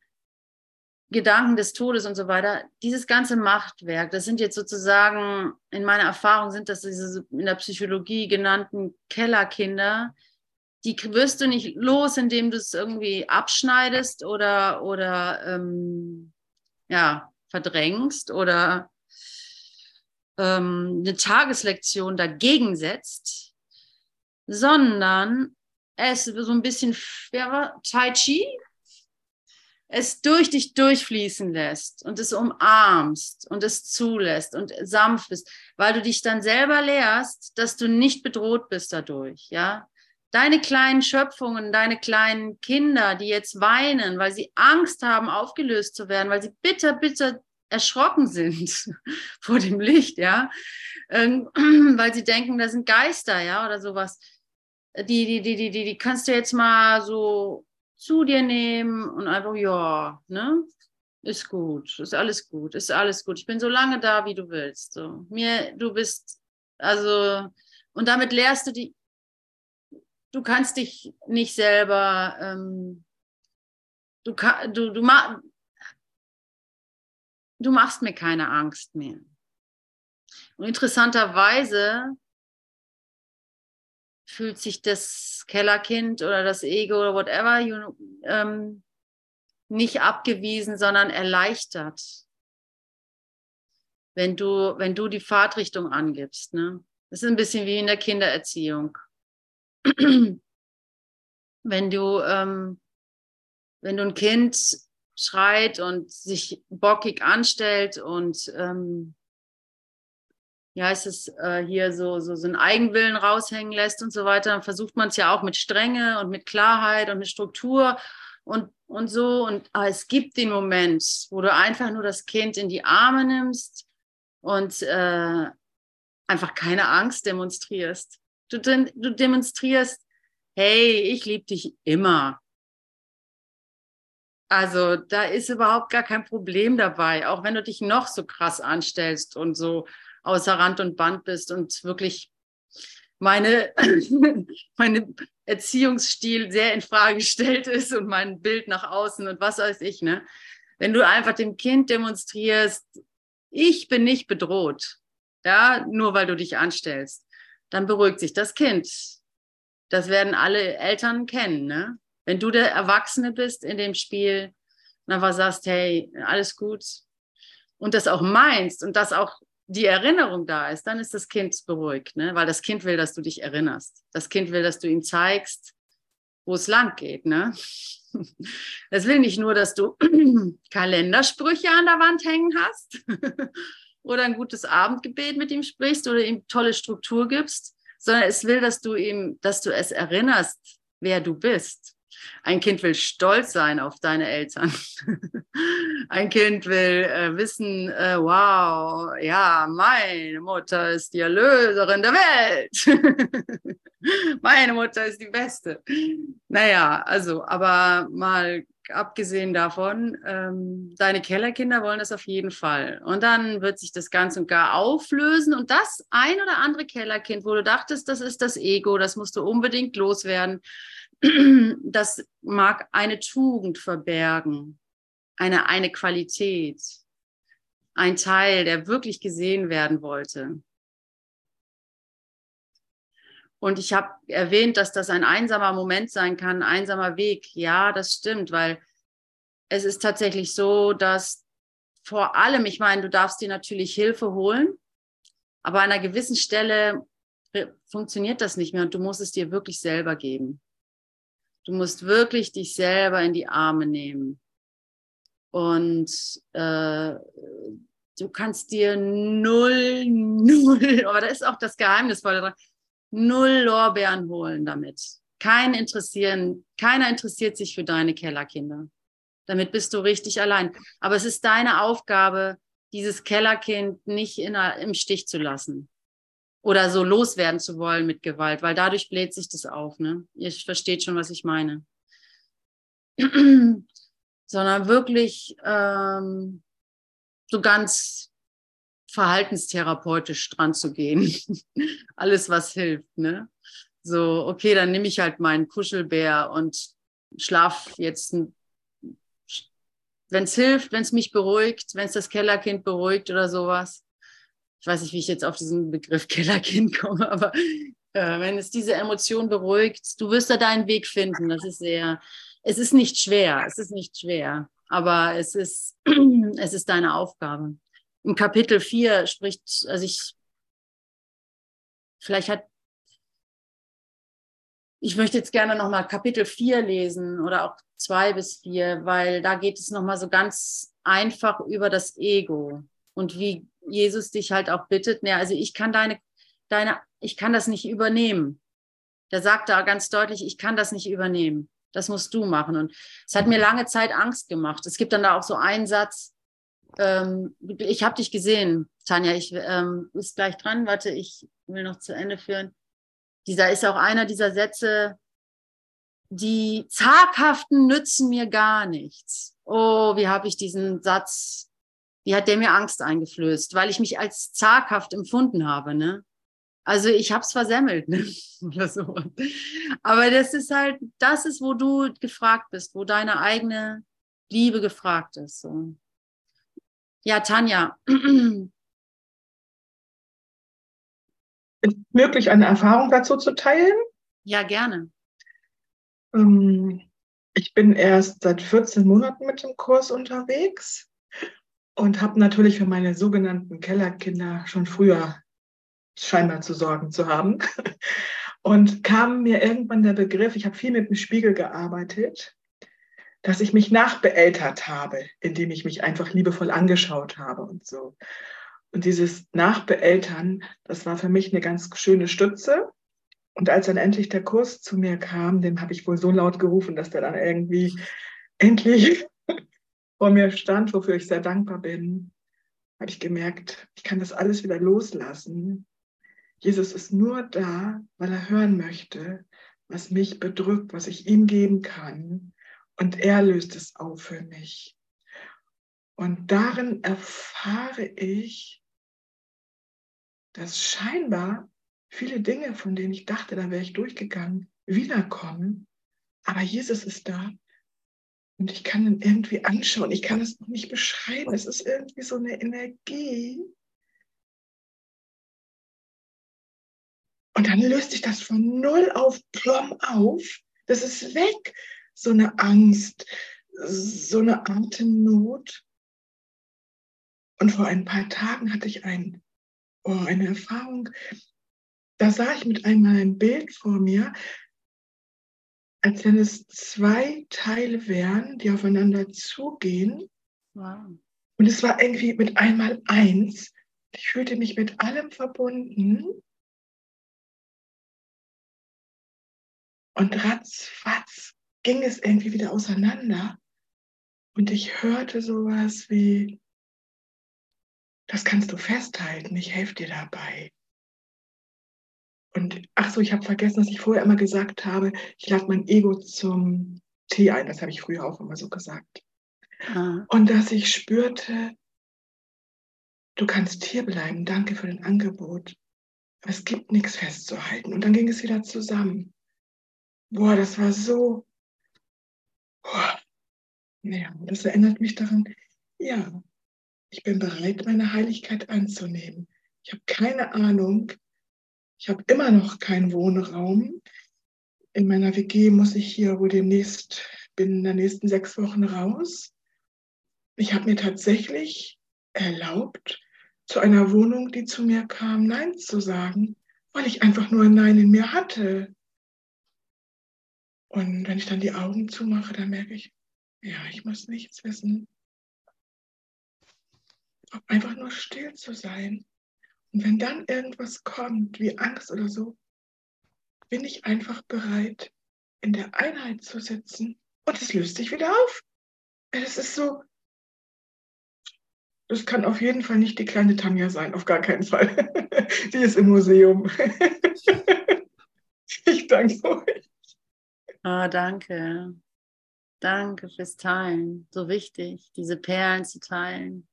Gedanken des Todes und so weiter. Dieses ganze Machtwerk, das sind jetzt sozusagen, in meiner Erfahrung sind das diese in der Psychologie genannten Kellerkinder, die wirst du nicht los, indem du es irgendwie abschneidest oder, oder ähm, ja, verdrängst oder ähm, eine Tageslektion dagegen setzt, sondern es so ein bisschen ja, Tai Chi, es durch dich durchfließen lässt und es umarmst und es zulässt und sanft bist, weil du dich dann selber lehrst, dass du nicht bedroht bist dadurch, ja. Deine kleinen Schöpfungen, deine kleinen Kinder, die jetzt weinen, weil sie Angst haben, aufgelöst zu werden, weil sie bitter, bitter erschrocken sind vor dem Licht, ja, ähm, weil sie denken, da sind Geister, ja, oder sowas. Die, die, die, die, die, die kannst du jetzt mal so zu dir nehmen und einfach, ja, ne? Ist gut, ist alles gut, ist alles gut. Ich bin so lange da, wie du willst. So. Mir, du bist, also, und damit lehrst du die, du kannst dich nicht selber, ähm, du, du, du, ma, du machst mir keine Angst mehr. Und interessanterweise fühlt sich das Kellerkind oder das Ego oder whatever you, ähm, nicht abgewiesen, sondern erleichtert, wenn du, wenn du die Fahrtrichtung angibst. Ne? Das ist ein bisschen wie in der Kindererziehung. wenn du, ähm, wenn du ein Kind schreit und sich bockig anstellt und ähm, ja, es äh, hier so, so, so einen Eigenwillen raushängen lässt und so weiter, dann versucht man es ja auch mit Strenge und mit Klarheit und mit Struktur und, und so. Und aber es gibt den Moment, wo du einfach nur das Kind in die Arme nimmst und äh, einfach keine Angst demonstrierst. Du, du demonstrierst, hey, ich liebe dich immer. Also da ist überhaupt gar kein Problem dabei, auch wenn du dich noch so krass anstellst und so außer Rand und Band bist und wirklich meine, meine Erziehungsstil sehr in Frage gestellt ist und mein Bild nach außen und was weiß ich, ne? Wenn du einfach dem Kind demonstrierst, ich bin nicht bedroht, ja, nur weil du dich anstellst, dann beruhigt sich das Kind. Das werden alle Eltern kennen, ne? Wenn du der Erwachsene bist in dem Spiel und einfach sagst, hey, alles gut und das auch meinst und das auch die Erinnerung da ist, dann ist das Kind beruhigt, ne? weil das Kind will, dass du dich erinnerst. Das Kind will, dass du ihm zeigst, wo es lang geht. Ne? Es will nicht nur, dass du Kalendersprüche an der Wand hängen hast oder ein gutes Abendgebet mit ihm sprichst oder ihm tolle Struktur gibst, sondern es will, dass du ihm, dass du es erinnerst, wer du bist. Ein Kind will stolz sein auf deine Eltern. Ein Kind will äh, wissen, äh, wow, ja, meine Mutter ist die Erlöserin der Welt. meine Mutter ist die Beste. Naja, also, aber mal abgesehen davon, ähm, deine Kellerkinder wollen das auf jeden Fall. Und dann wird sich das ganz und gar auflösen. Und das ein oder andere Kellerkind, wo du dachtest, das ist das Ego, das musst du unbedingt loswerden, das mag eine Tugend verbergen, eine, eine Qualität, ein Teil, der wirklich gesehen werden wollte. Und ich habe erwähnt, dass das ein einsamer Moment sein kann, ein einsamer Weg. Ja, das stimmt, weil es ist tatsächlich so, dass vor allem, ich meine, du darfst dir natürlich Hilfe holen, aber an einer gewissen Stelle funktioniert das nicht mehr und du musst es dir wirklich selber geben. Du musst wirklich dich selber in die Arme nehmen. Und äh, du kannst dir null, null, aber da ist auch das Geheimnisvolle dran, null Lorbeeren holen damit. Kein interessieren, keiner interessiert sich für deine Kellerkinder. Damit bist du richtig allein. Aber es ist deine Aufgabe, dieses Kellerkind nicht in, im Stich zu lassen oder so loswerden zu wollen mit Gewalt, weil dadurch bläht sich das auf. Ne? Ihr versteht schon, was ich meine. Sondern wirklich ähm, so ganz verhaltenstherapeutisch dran zu gehen. Alles, was hilft. Ne? So, okay, dann nehme ich halt meinen Kuschelbär und schlaf jetzt, wenn es hilft, wenn es mich beruhigt, wenn es das Kellerkind beruhigt oder sowas, ich weiß nicht, wie ich jetzt auf diesen Begriff Kellerkind komme, aber äh, wenn es diese Emotion beruhigt, du wirst da deinen Weg finden. Das ist sehr, es ist nicht schwer, es ist nicht schwer, aber es ist, es ist deine Aufgabe. Im Kapitel 4 spricht, also ich, vielleicht hat, ich möchte jetzt gerne nochmal Kapitel 4 lesen oder auch 2 bis 4, weil da geht es nochmal so ganz einfach über das Ego und wie Jesus dich halt auch bittet, ne, also ich kann deine, deine, ich kann das nicht übernehmen. Der sagt da ganz deutlich, ich kann das nicht übernehmen. Das musst du machen. Und es hat mir lange Zeit Angst gemacht. Es gibt dann da auch so einen Satz, ähm, ich habe dich gesehen, Tanja, ich ähm, ist gleich dran, warte, ich will noch zu Ende führen. Dieser ist auch einer dieser Sätze, die zaghaften nützen mir gar nichts. Oh, wie habe ich diesen Satz, wie hat der mir Angst eingeflößt, weil ich mich als zaghaft empfunden habe, ne? Also ich habe es versemmelt ne? oder so. Aber das ist halt, das ist, wo du gefragt bist, wo deine eigene Liebe gefragt ist. So. Ja, Tanja. Ist möglich, eine Erfahrung dazu zu teilen? Ja, gerne. Ähm, ich bin erst seit 14 Monaten mit dem Kurs unterwegs und habe natürlich für meine sogenannten Kellerkinder schon früher scheinbar zu sorgen zu haben. Und kam mir irgendwann der Begriff, ich habe viel mit dem Spiegel gearbeitet, dass ich mich nachbeeltert habe, indem ich mich einfach liebevoll angeschaut habe und so. Und dieses Nachbeeltern, das war für mich eine ganz schöne Stütze. Und als dann endlich der Kurs zu mir kam, dem habe ich wohl so laut gerufen, dass der dann irgendwie endlich vor mir stand, wofür ich sehr dankbar bin, habe ich gemerkt, ich kann das alles wieder loslassen Jesus ist nur da, weil er hören möchte, was mich bedrückt, was ich ihm geben kann. Und er löst es auf für mich. Und darin erfahre ich, dass scheinbar viele Dinge, von denen ich dachte, da wäre ich durchgegangen, wiederkommen. Aber Jesus ist da und ich kann ihn irgendwie anschauen. Ich kann es noch nicht beschreiben. Es ist irgendwie so eine Energie, Und dann löst sich das von null auf plom auf. Das ist weg. So eine Angst, so eine Atemnot. Und vor ein paar Tagen hatte ich ein, oh, eine Erfahrung. Da sah ich mit einmal ein Bild vor mir, als wenn es zwei Teile wären, die aufeinander zugehen. Wow. Und es war irgendwie mit einmal eins. Ich fühlte mich mit allem verbunden. Und ratzfatz ging es irgendwie wieder auseinander. Und ich hörte sowas wie, das kannst du festhalten, ich helfe dir dabei. Und ach so, ich habe vergessen, dass ich vorher immer gesagt habe, ich lade mein Ego zum Tee ein. Das habe ich früher auch immer so gesagt. Ah. Und dass ich spürte, du kannst hier bleiben, danke für dein Angebot. es gibt nichts festzuhalten. Und dann ging es wieder zusammen. Boah, das war so. Boah. Ja, das erinnert mich daran, ja, ich bin bereit, meine Heiligkeit anzunehmen. Ich habe keine Ahnung. Ich habe immer noch keinen Wohnraum. In meiner WG muss ich hier wohl demnächst, bin in den nächsten sechs Wochen raus. Ich habe mir tatsächlich erlaubt, zu einer Wohnung, die zu mir kam, Nein zu sagen, weil ich einfach nur ein Nein in mir hatte. Und wenn ich dann die Augen zumache, dann merke ich, ja, ich muss nichts wissen. Einfach nur still zu sein. Und wenn dann irgendwas kommt, wie Angst oder so, bin ich einfach bereit, in der Einheit zu sitzen. Und es löst sich wieder auf. Es ist so, das kann auf jeden Fall nicht die kleine Tanja sein, auf gar keinen Fall. Die ist im Museum. Ich danke euch. Oh, danke. Danke fürs Teilen. So wichtig, diese Perlen zu teilen.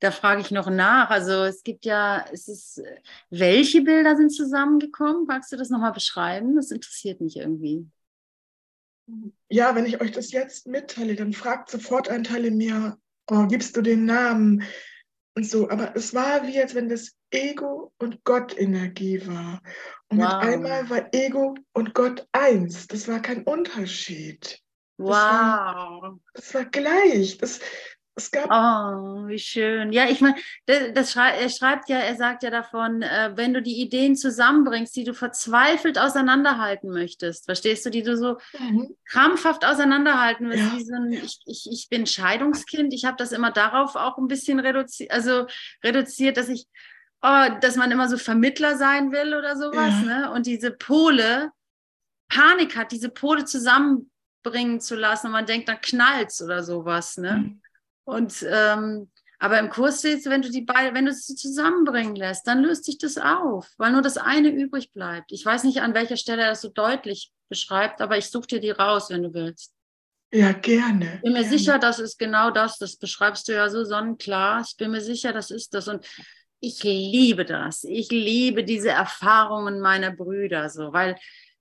Da frage ich noch nach. Also es gibt ja, es ist, welche Bilder sind zusammengekommen? Magst du das nochmal beschreiben? Das interessiert mich irgendwie. Ja, wenn ich euch das jetzt mitteile, dann fragt sofort ein Teil in mir, oh, gibst du den Namen? Und so. Aber es war wie, als wenn das Ego und Gott Energie war. Und wow. mit einmal war Ego und Gott eins. Das war kein Unterschied. Wow. Das war, das war gleich. Das, es gab oh, wie schön. Ja, ich meine, schrei er schreibt ja, er sagt ja davon, äh, wenn du die Ideen zusammenbringst, die du verzweifelt auseinanderhalten möchtest, verstehst du, die du so mhm. krampfhaft auseinanderhalten willst. Ja. So ein, ich, ich, ich bin Scheidungskind, ich habe das immer darauf auch ein bisschen reduziert, also reduziert, dass ich, oh, dass man immer so Vermittler sein will oder sowas, ja. ne? Und diese Pole, Panik hat, diese Pole zusammenbringen zu lassen und man denkt, dann knallt's oder sowas, ne? Mhm. Und ähm, aber im Kurs steht wenn du die beiden, wenn du sie zusammenbringen lässt, dann löst sich das auf, weil nur das eine übrig bleibt. Ich weiß nicht, an welcher Stelle er das so deutlich beschreibt, aber ich suche dir die raus, wenn du willst. Ja, gerne. Ich bin mir gerne. sicher, das ist genau das. Das beschreibst du ja so sonnenklar. Ich bin mir sicher, das ist das. Und ich liebe das. Ich liebe diese Erfahrungen meiner Brüder so, weil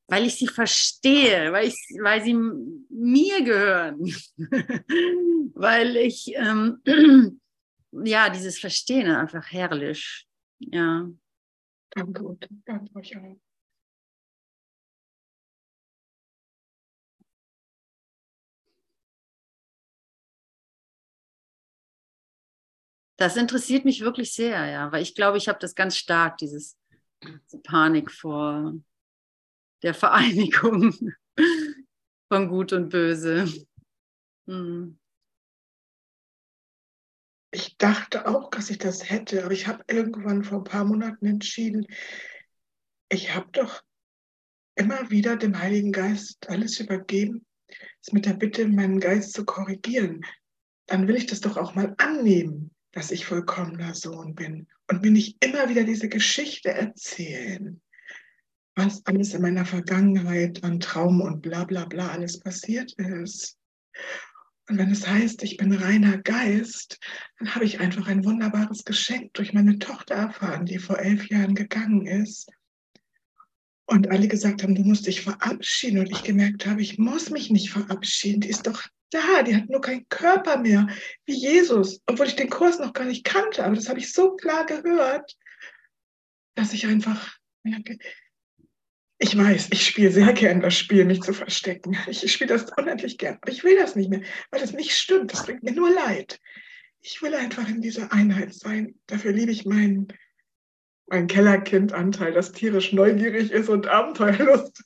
weil ich sie verstehe, weil, ich, weil sie mir gehören, weil ich, ähm, ja, dieses Verstehen einfach herrlich, ja. Danke, danke euch auch. Das interessiert mich wirklich sehr, ja, weil ich glaube, ich habe das ganz stark, dieses diese Panik vor der Vereinigung von Gut und Böse. Hm. Ich dachte auch, dass ich das hätte, aber ich habe irgendwann vor ein paar Monaten entschieden, ich habe doch immer wieder dem Heiligen Geist alles übergeben, es mit der Bitte, meinen Geist zu korrigieren. Dann will ich das doch auch mal annehmen, dass ich vollkommener Sohn bin und mir nicht immer wieder diese Geschichte erzählen was alles in meiner Vergangenheit an Traum und bla bla bla alles passiert ist. Und wenn es heißt, ich bin reiner Geist, dann habe ich einfach ein wunderbares Geschenk durch meine Tochter erfahren, die vor elf Jahren gegangen ist. Und alle gesagt haben, du musst dich verabschieden. Und ich gemerkt habe, ich muss mich nicht verabschieden. Die ist doch da, die hat nur keinen Körper mehr, wie Jesus. Obwohl ich den Kurs noch gar nicht kannte. Aber das habe ich so klar gehört, dass ich einfach merke, ich weiß, ich spiele sehr gern das Spiel, mich zu verstecken. Ich spiele das unendlich gern. Aber ich will das nicht mehr, weil das nicht stimmt. Das bringt mir nur Leid. Ich will einfach in dieser Einheit sein. Dafür liebe ich meinen, mein Kellerkind-Anteil, das tierisch neugierig ist und abenteuerlustig.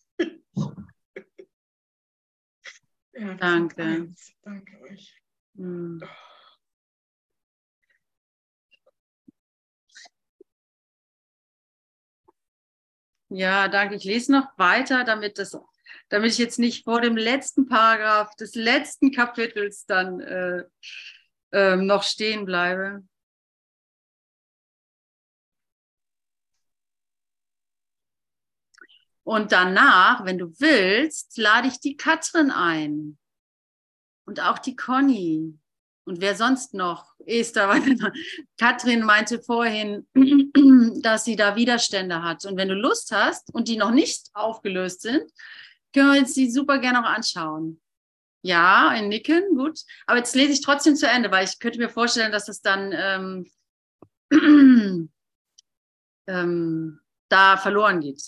ja, Danke. Danke euch. Hm. Oh. Ja, danke. Ich lese noch weiter, damit, das, damit ich jetzt nicht vor dem letzten Paragraph des letzten Kapitels dann äh, äh, noch stehen bleibe. Und danach, wenn du willst, lade ich die Katrin ein und auch die Conny und wer sonst noch? Esther, Katrin meinte vorhin, dass sie da Widerstände hat. Und wenn du Lust hast und die noch nicht aufgelöst sind, können wir uns die super gerne auch anschauen. Ja, ein Nicken, gut. Aber jetzt lese ich trotzdem zu Ende, weil ich könnte mir vorstellen, dass es dann ähm, ähm, da verloren geht.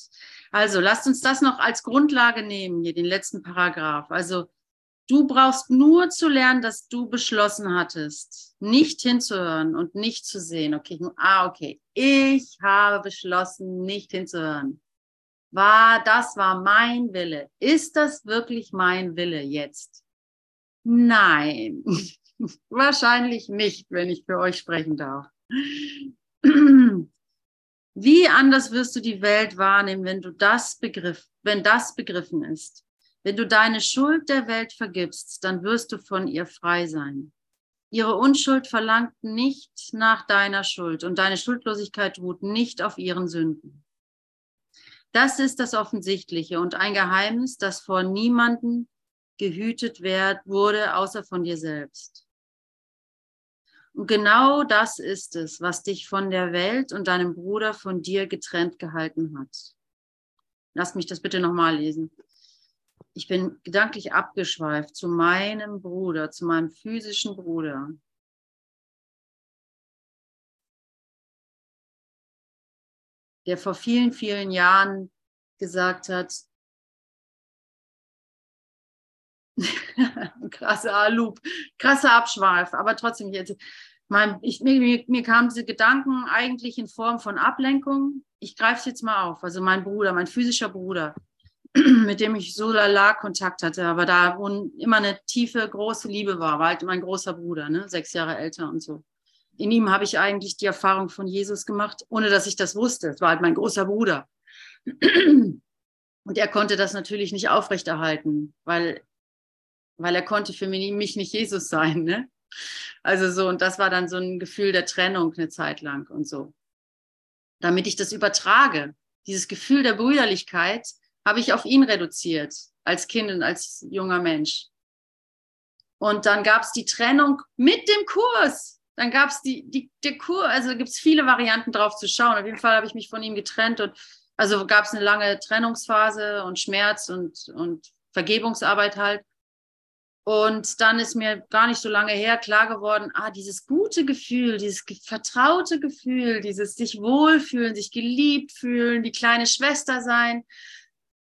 Also lasst uns das noch als Grundlage nehmen, hier den letzten Paragraph. Also Du brauchst nur zu lernen, dass du beschlossen hattest, nicht hinzuhören und nicht zu sehen. Okay, ah, okay. Ich habe beschlossen, nicht hinzuhören. War, das war mein Wille. Ist das wirklich mein Wille jetzt? Nein, wahrscheinlich nicht, wenn ich für euch sprechen darf. Wie anders wirst du die Welt wahrnehmen, wenn du das begriff, wenn das begriffen ist? Wenn du deine Schuld der Welt vergibst, dann wirst du von ihr frei sein. Ihre Unschuld verlangt nicht nach deiner Schuld und deine Schuldlosigkeit ruht nicht auf ihren Sünden. Das ist das Offensichtliche und ein Geheimnis, das vor niemanden gehütet werd, wurde, außer von dir selbst. Und genau das ist es, was dich von der Welt und deinem Bruder von dir getrennt gehalten hat. Lass mich das bitte nochmal lesen ich bin gedanklich abgeschweift zu meinem Bruder, zu meinem physischen Bruder. der vor vielen, vielen Jahren gesagt hat, krasser Loop, krasser Abschweif, aber trotzdem jetzt. Mein, ich, mir, mir kamen diese Gedanken eigentlich in Form von Ablenkung. Ich greife es jetzt mal auf. Also mein Bruder, mein physischer Bruder, mit dem ich so lala Kontakt hatte, aber da wo immer eine tiefe, große Liebe war, war halt mein großer Bruder, ne? sechs Jahre älter und so. In ihm habe ich eigentlich die Erfahrung von Jesus gemacht, ohne dass ich das wusste. Es war halt mein großer Bruder. Und er konnte das natürlich nicht aufrechterhalten, weil, weil er konnte für mich nicht Jesus sein. Ne? Also so, und das war dann so ein Gefühl der Trennung eine Zeit lang und so. Damit ich das übertrage, dieses Gefühl der Brüderlichkeit, habe ich auf ihn reduziert, als Kind und als junger Mensch. Und dann gab es die Trennung mit dem Kurs. Dann gab es die, die, der Kurs, also gibt es viele Varianten drauf zu schauen. Auf jeden Fall habe ich mich von ihm getrennt und also gab es eine lange Trennungsphase und Schmerz und, und Vergebungsarbeit halt. Und dann ist mir gar nicht so lange her klar geworden, ah, dieses gute Gefühl, dieses vertraute Gefühl, dieses sich wohlfühlen, sich geliebt fühlen, die kleine Schwester sein,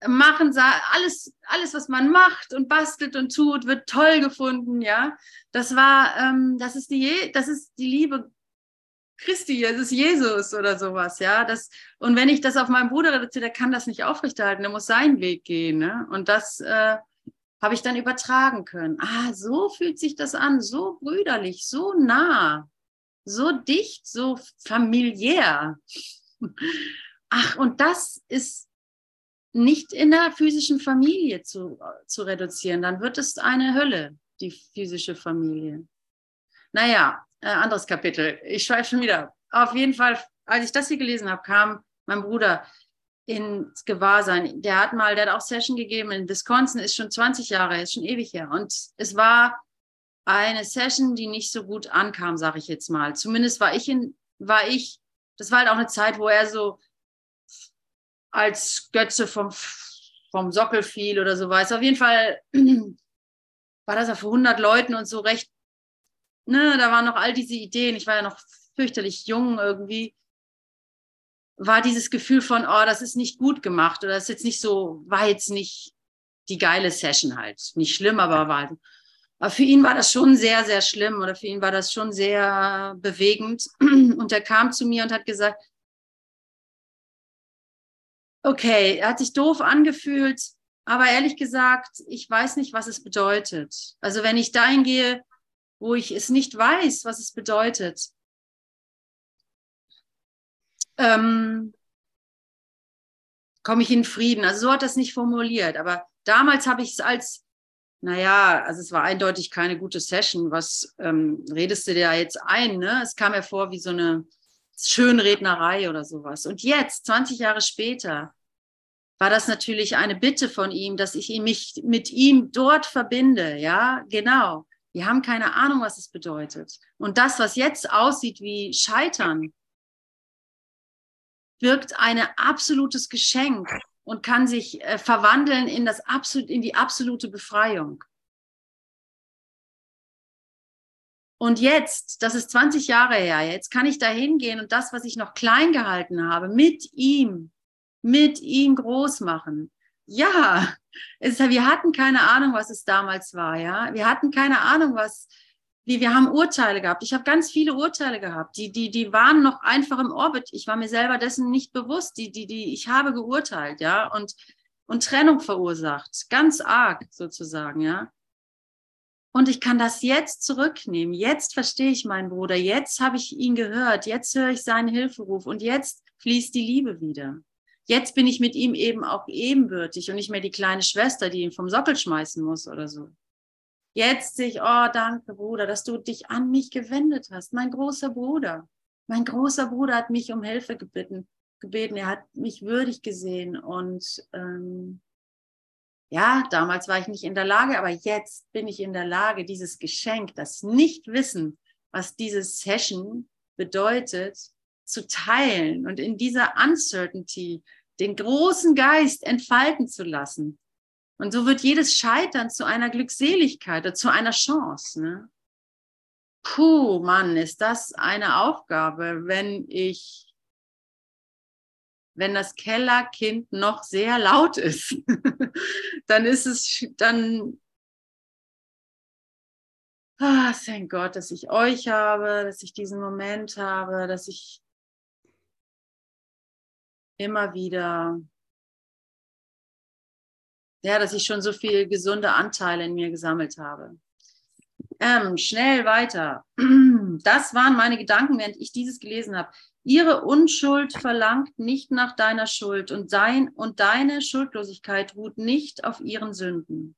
machen, alles, alles, was man macht und bastelt und tut, wird toll gefunden, ja. Das war, ähm, das ist die, das ist die Liebe Christi, es ist Jesus oder sowas, ja. Das, und wenn ich das auf meinen Bruder reduziere, der kann das nicht aufrechterhalten, der muss seinen Weg gehen, ne? Und das äh, habe ich dann übertragen können. Ah, so fühlt sich das an, so brüderlich, so nah, so dicht, so familiär. Ach, und das ist nicht in der physischen Familie zu, zu reduzieren, dann wird es eine Hölle, die physische Familie. Naja, äh, anderes Kapitel. Ich schweife schon wieder. Auf jeden Fall, als ich das hier gelesen habe, kam mein Bruder ins Gewahrsein. Der hat mal, der hat auch Session gegeben in Wisconsin, ist schon 20 Jahre, ist schon ewig her. Und es war eine Session, die nicht so gut ankam, sage ich jetzt mal. Zumindest war ich in, war ich, das war halt auch eine Zeit, wo er so als Götze vom, vom Sockel fiel oder so weiß. Auf jeden Fall war das ja vor 100 Leuten und so recht, ne, da waren noch all diese Ideen. Ich war ja noch fürchterlich jung irgendwie. War dieses Gefühl von, oh, das ist nicht gut gemacht oder das ist jetzt nicht so, war jetzt nicht die geile Session halt. Nicht schlimm, aber war halt. Aber für ihn war das schon sehr, sehr schlimm oder für ihn war das schon sehr bewegend. Und er kam zu mir und hat gesagt, okay, hat sich doof angefühlt, aber ehrlich gesagt, ich weiß nicht, was es bedeutet. Also wenn ich dahin gehe, wo ich es nicht weiß, was es bedeutet, ähm, komme ich in Frieden. Also so hat es nicht formuliert, aber damals habe ich es als, naja, also es war eindeutig keine gute Session. Was ähm, redest du dir jetzt ein? Ne? Es kam mir vor wie so eine Schönrednerei oder sowas. Und jetzt, 20 Jahre später, war das natürlich eine Bitte von ihm, dass ich mich mit ihm dort verbinde. Ja, genau. Wir haben keine Ahnung, was es bedeutet. Und das, was jetzt aussieht wie Scheitern, wirkt ein absolutes Geschenk und kann sich äh, verwandeln in, das absolut, in die absolute Befreiung. Und jetzt, das ist 20 Jahre her, jetzt kann ich da hingehen und das, was ich noch klein gehalten habe, mit ihm mit ihm groß machen. Ja, es, wir hatten keine Ahnung, was es damals war. Ja, wir hatten keine Ahnung, was wie wir haben Urteile gehabt. Ich habe ganz viele Urteile gehabt. Die, die, die waren noch einfach im Orbit. Ich war mir selber dessen nicht bewusst. Die, die, die, ich habe geurteilt, ja, und, und Trennung verursacht. Ganz arg sozusagen, ja. Und ich kann das jetzt zurücknehmen. Jetzt verstehe ich meinen Bruder. Jetzt habe ich ihn gehört. Jetzt höre ich seinen Hilferuf. Und jetzt fließt die Liebe wieder. Jetzt bin ich mit ihm eben auch ebenbürtig und nicht mehr die kleine Schwester, die ihn vom Sockel schmeißen muss oder so. Jetzt sehe ich, oh, danke, Bruder, dass du dich an mich gewendet hast. Mein großer Bruder. Mein großer Bruder hat mich um Hilfe gebeten. gebeten. Er hat mich würdig gesehen. Und ähm, ja, damals war ich nicht in der Lage, aber jetzt bin ich in der Lage, dieses Geschenk, das Nichtwissen, was diese Session bedeutet, zu teilen und in dieser Uncertainty den großen Geist entfalten zu lassen. Und so wird jedes Scheitern zu einer Glückseligkeit oder zu einer Chance. Ne? Puh, Mann, ist das eine Aufgabe, wenn ich wenn das Kellerkind noch sehr laut ist, dann ist es, dann, ah, thank Gott, dass ich euch habe, dass ich diesen Moment habe, dass ich immer wieder, ja, dass ich schon so viele gesunde Anteile in mir gesammelt habe. Ähm, schnell weiter. Das waren meine Gedanken, während ich dieses gelesen habe. Ihre Unschuld verlangt nicht nach deiner Schuld und, dein, und deine Schuldlosigkeit ruht nicht auf ihren Sünden.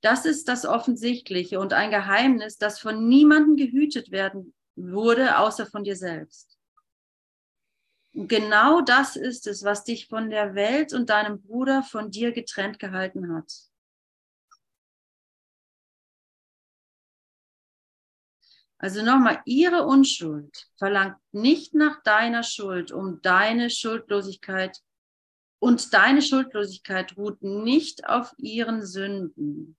Das ist das Offensichtliche und ein Geheimnis, das von niemandem gehütet werden wurde, außer von dir selbst. Genau das ist es, was dich von der Welt und deinem Bruder von dir getrennt gehalten hat. Also nochmal, ihre Unschuld verlangt nicht nach deiner Schuld, um deine Schuldlosigkeit und deine Schuldlosigkeit ruht nicht auf ihren Sünden.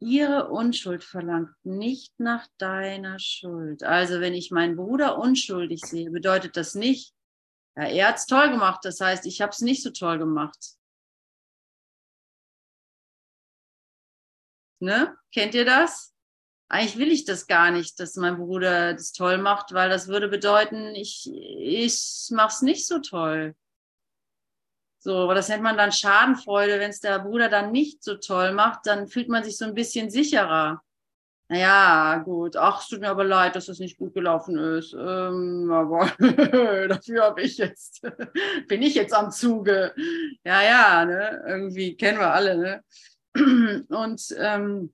Ihre Unschuld verlangt nicht nach deiner Schuld. Also wenn ich meinen Bruder unschuldig sehe, bedeutet das nicht, ja, er hat es toll gemacht, das heißt, ich habe es nicht so toll gemacht. Ne? Kennt ihr das? Eigentlich will ich das gar nicht, dass mein Bruder das toll macht, weil das würde bedeuten, ich, ich mache es nicht so toll. So, aber das nennt man dann Schadenfreude. Wenn es der Bruder dann nicht so toll macht, dann fühlt man sich so ein bisschen sicherer. Naja, gut. Ach, es tut mir aber leid, dass das nicht gut gelaufen ist. Ähm, aber dafür habe ich jetzt, bin ich jetzt am Zuge. Ja, ja, ne? Irgendwie kennen wir alle, ne? Und ähm,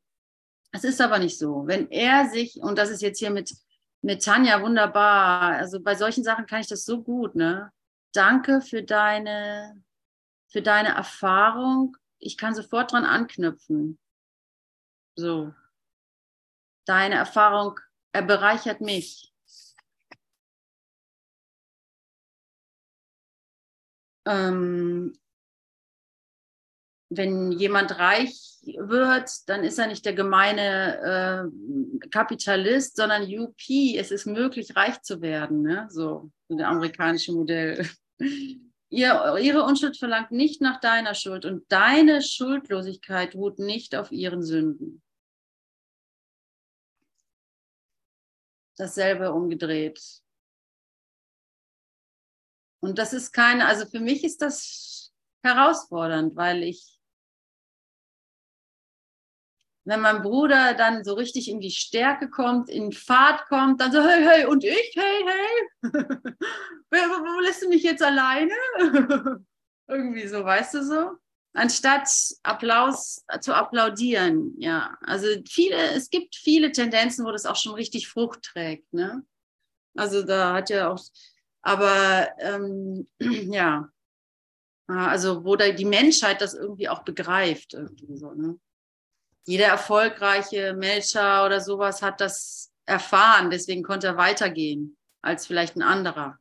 es ist aber nicht so. Wenn er sich, und das ist jetzt hier mit, mit Tanja wunderbar, also bei solchen Sachen kann ich das so gut, ne? Danke für deine, für deine Erfahrung. Ich kann sofort dran anknüpfen. So. Deine Erfahrung er bereichert mich. Ähm, wenn jemand reich wird, dann ist er nicht der gemeine äh, Kapitalist, sondern UP. Es ist möglich, reich zu werden. Ne? So, der amerikanische Modell. Ihr, ihre Unschuld verlangt nicht nach deiner Schuld und deine Schuldlosigkeit ruht nicht auf ihren Sünden. Dasselbe umgedreht. Und das ist keine, also für mich ist das herausfordernd, weil ich wenn mein Bruder dann so richtig in die Stärke kommt, in Fahrt kommt, dann so, hey, hey, und ich, hey, hey, wo, lässt du mich jetzt alleine? Irgendwie so, weißt du so? Anstatt Applaus zu applaudieren, ja. Also viele, es gibt viele Tendenzen, wo das auch schon richtig Frucht trägt, ne? Also da hat ja auch, aber ähm, ja, also wo da die Menschheit das irgendwie auch begreift, irgendwie so, ne? Jeder erfolgreiche Manager oder sowas hat das erfahren, deswegen konnte er weitergehen als vielleicht ein anderer,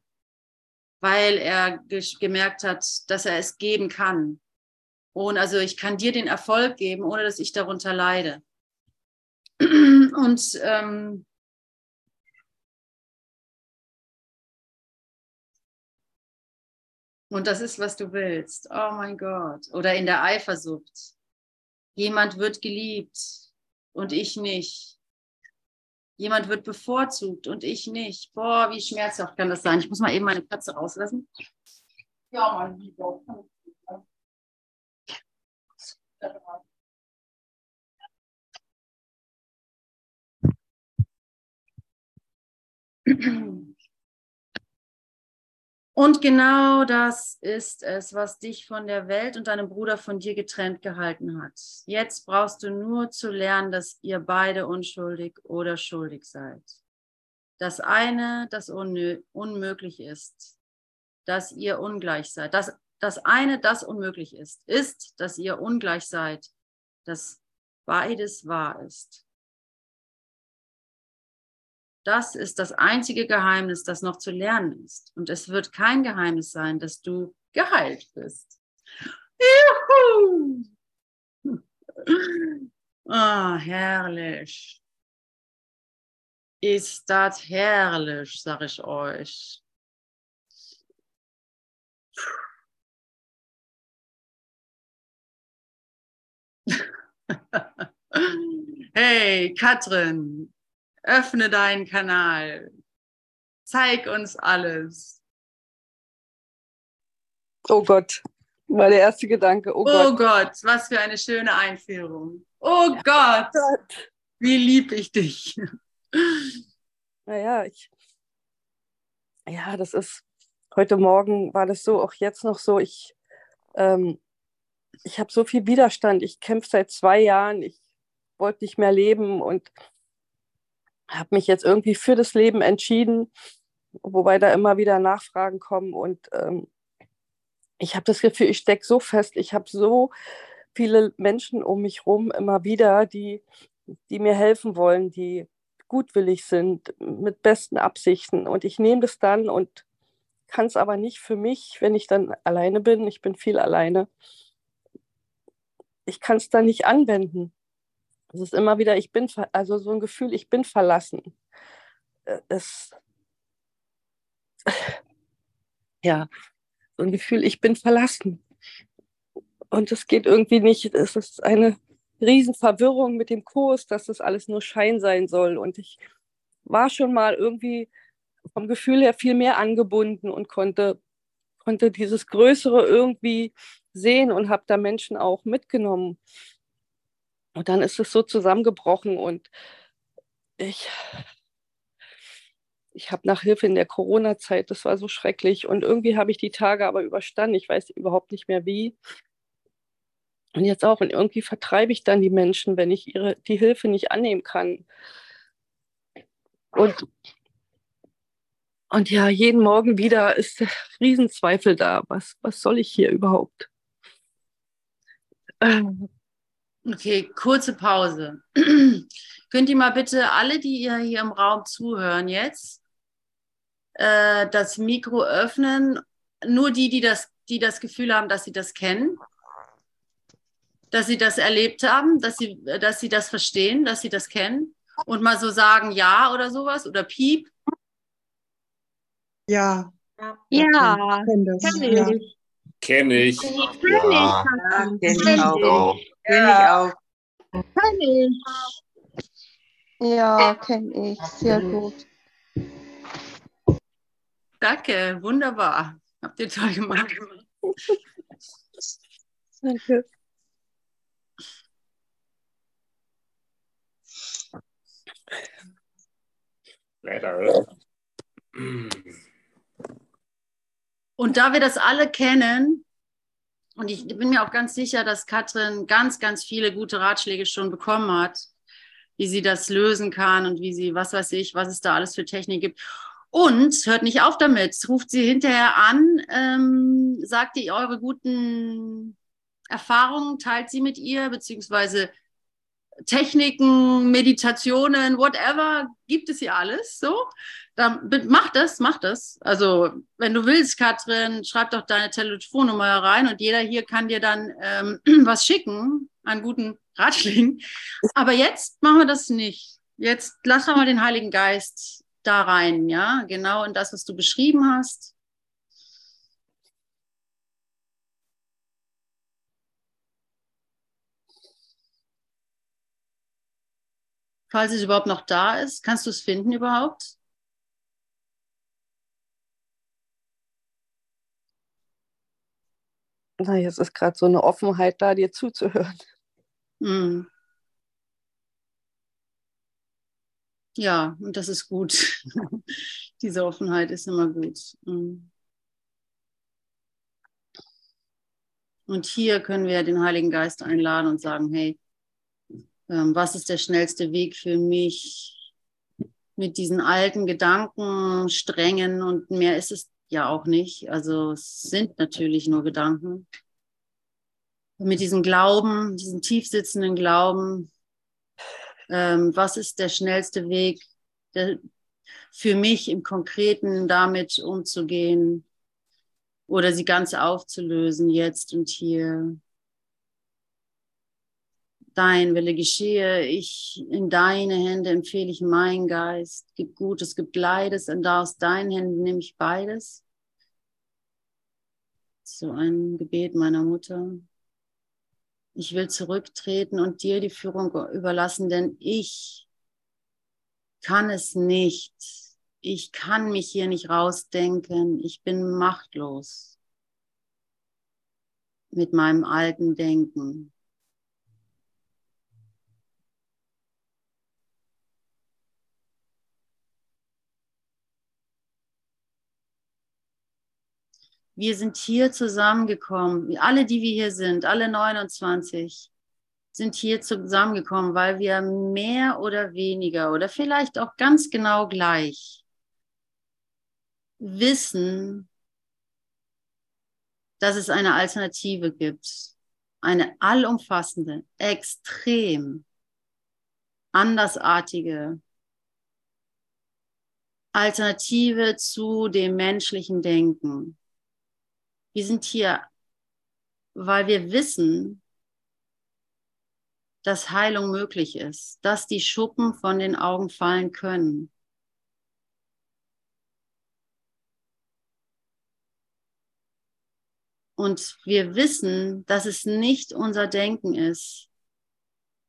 weil er gemerkt hat, dass er es geben kann. Und also ich kann dir den Erfolg geben, ohne dass ich darunter leide. Und ähm, und das ist, was du willst. Oh mein Gott. Oder in der Eifersucht Jemand wird geliebt und ich nicht. Jemand wird bevorzugt und ich nicht. Boah, wie schmerzhaft kann das sein? Ich muss mal eben meine Katze rauslassen. Ja, mein Lieber. Und genau das ist es, was dich von der Welt und deinem Bruder von dir getrennt gehalten hat. Jetzt brauchst du nur zu lernen, dass ihr beide unschuldig oder schuldig seid. Das eine, das unmöglich ist, dass ihr ungleich seid. Das, das eine, das unmöglich ist, ist, dass ihr ungleich seid, dass beides wahr ist. Das ist das einzige Geheimnis, das noch zu lernen ist. Und es wird kein Geheimnis sein, dass du geheilt bist. Juhu! Ah, herrlich. ist das herrlich, sag ich euch. Hey, Katrin, öffne deinen Kanal. Zeig uns alles. Oh Gott, war der erste Gedanke. Oh, oh Gott. Gott. was für eine schöne Einführung. Oh Gott, Gott. wie lieb ich dich. Naja, ich, ja, das ist, heute Morgen war das so, auch jetzt noch so, ich, ähm, ich habe so viel Widerstand. Ich kämpfe seit zwei Jahren. Ich wollte nicht mehr leben und habe mich jetzt irgendwie für das Leben entschieden, wobei da immer wieder Nachfragen kommen und ähm, ich habe das Gefühl, ich stecke so fest, ich habe so viele Menschen um mich herum immer wieder, die, die mir helfen wollen, die gutwillig sind, mit besten Absichten. Und ich nehme das dann und kann es aber nicht für mich, wenn ich dann alleine bin. Ich bin viel alleine. Ich kann es dann nicht anwenden. Es ist immer wieder, ich bin, also so ein Gefühl, ich bin verlassen. Äh, es, ja, so ein Gefühl, ich bin verlassen. Und es geht irgendwie nicht, es ist eine Riesenverwirrung mit dem Kurs, dass das alles nur Schein sein soll. Und ich war schon mal irgendwie vom Gefühl her viel mehr angebunden und konnte, konnte dieses Größere irgendwie sehen und habe da Menschen auch mitgenommen. Und dann ist es so zusammengebrochen und ich, ich habe nach Hilfe in der Corona-Zeit, das war so schrecklich. Und irgendwie habe ich die Tage aber überstanden. Ich weiß überhaupt nicht mehr wie. Und jetzt auch. Und irgendwie vertreibe ich dann die Menschen, wenn ich ihre, die Hilfe nicht annehmen kann. Und, und ja, jeden Morgen wieder ist der Riesenzweifel da. Was, was soll ich hier überhaupt? Ähm. Okay, kurze Pause. Könnt ihr mal bitte alle, die ihr hier im Raum zuhören jetzt, äh, das Mikro öffnen? Nur die, die das, die das Gefühl haben, dass sie das kennen dass sie das erlebt haben, dass sie, dass sie das verstehen, dass sie das kennen und mal so sagen ja oder sowas oder piep? Ja. Ja, kenne ich. Kenne ich. Kenn ich. Ja. Kenn ich auch. Kenn ich auch. Kenn ich. Ja, kenne ich. Sehr gut. Danke, wunderbar. Habt ihr toll gemacht. Danke. Leider. Und da wir das alle kennen, und ich bin mir auch ganz sicher, dass Katrin ganz, ganz viele gute Ratschläge schon bekommen hat, wie sie das lösen kann und wie sie, was weiß ich, was es da alles für Technik gibt. Und hört nicht auf damit, ruft sie hinterher an, ähm, sagt ihr eure guten Erfahrungen, teilt sie mit ihr, beziehungsweise Techniken, Meditationen, whatever, gibt es hier alles. So, dann mach das, mach das. Also, wenn du willst, Katrin, schreib doch deine Telefonnummer rein und jeder hier kann dir dann ähm, was schicken an guten Ratschlägen. Aber jetzt machen wir das nicht. Jetzt lass doch mal den Heiligen Geist da rein, ja, genau in das, was du beschrieben hast. Falls es überhaupt noch da ist. Kannst du es finden überhaupt? Na, jetzt ist gerade so eine Offenheit da, dir zuzuhören. Mm. Ja, und das ist gut. Diese Offenheit ist immer gut. Mm. Und hier können wir den Heiligen Geist einladen und sagen, hey, was ist der schnellste Weg für mich mit diesen alten Gedanken, strengen und mehr ist es ja auch nicht. Also es sind natürlich nur Gedanken. mit diesem Glauben, diesem tiefsitzenden Glauben, ähm, was ist der schnellste Weg der, für mich im Konkreten damit umzugehen oder sie ganz aufzulösen, jetzt und hier. Dein Wille geschehe, ich in deine Hände empfehle ich meinen Geist. Gib Gutes, gibt Leides, und da aus deinen Händen nehme ich beides. So ein Gebet meiner Mutter. Ich will zurücktreten und dir die Führung überlassen, denn ich kann es nicht. Ich kann mich hier nicht rausdenken. Ich bin machtlos mit meinem alten Denken. Wir sind hier zusammengekommen, alle, die wir hier sind, alle 29, sind hier zusammengekommen, weil wir mehr oder weniger oder vielleicht auch ganz genau gleich wissen, dass es eine Alternative gibt. Eine allumfassende, extrem andersartige Alternative zu dem menschlichen Denken. Wir sind hier, weil wir wissen, dass Heilung möglich ist, dass die Schuppen von den Augen fallen können. Und wir wissen, dass es nicht unser Denken ist,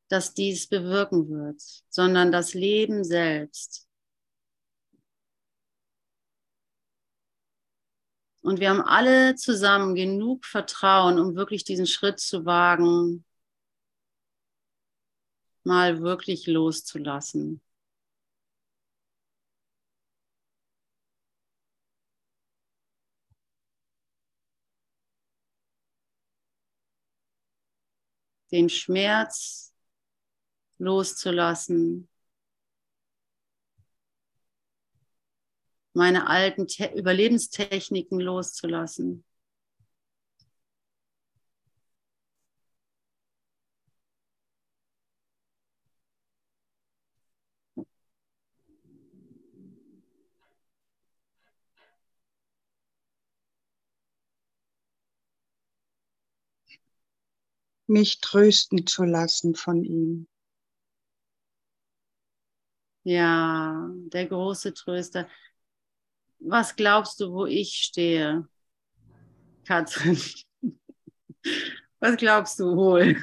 das dies bewirken wird, sondern das Leben selbst. Und wir haben alle zusammen genug Vertrauen, um wirklich diesen Schritt zu wagen, mal wirklich loszulassen. Den Schmerz loszulassen, meine alten Te Überlebenstechniken loszulassen. mich trösten zu lassen von ihm. Ja, der große Tröster was glaubst du, wo ich stehe, Katrin? Was glaubst du wohl?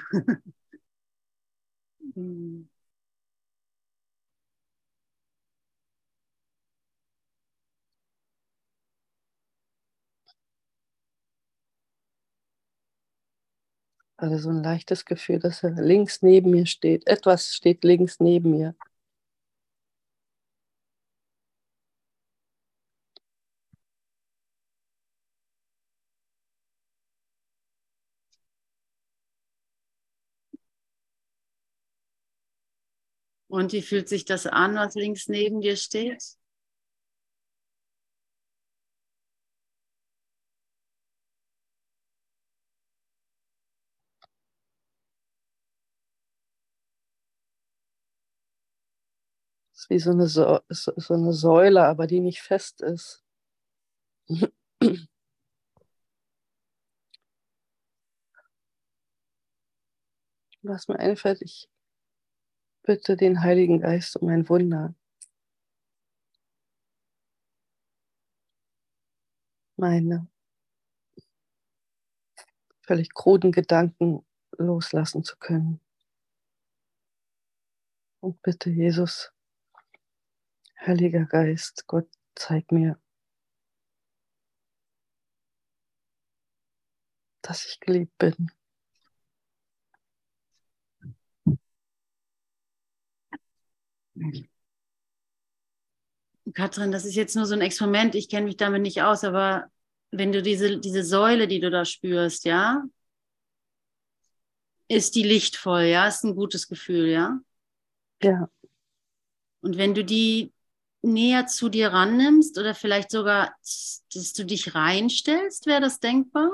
Also so ein leichtes Gefühl, dass er links neben mir steht. Etwas steht links neben mir. Und wie fühlt sich das an, was links neben dir steht? ist wie so eine, so, so eine Säule, aber die nicht fest ist. Was mir einfällt, ich bitte den Heiligen Geist um ein Wunder. Meine völlig kruden Gedanken loslassen zu können. Und bitte, Jesus, Heiliger Geist, Gott, zeig mir, dass ich geliebt bin. Katrin, das ist jetzt nur so ein Experiment, ich kenne mich damit nicht aus, aber wenn du diese, diese Säule, die du da spürst, ja, ist die lichtvoll, ja, ist ein gutes Gefühl, ja? Ja. Und wenn du die näher zu dir rannimmst oder vielleicht sogar, dass du dich reinstellst, wäre das denkbar?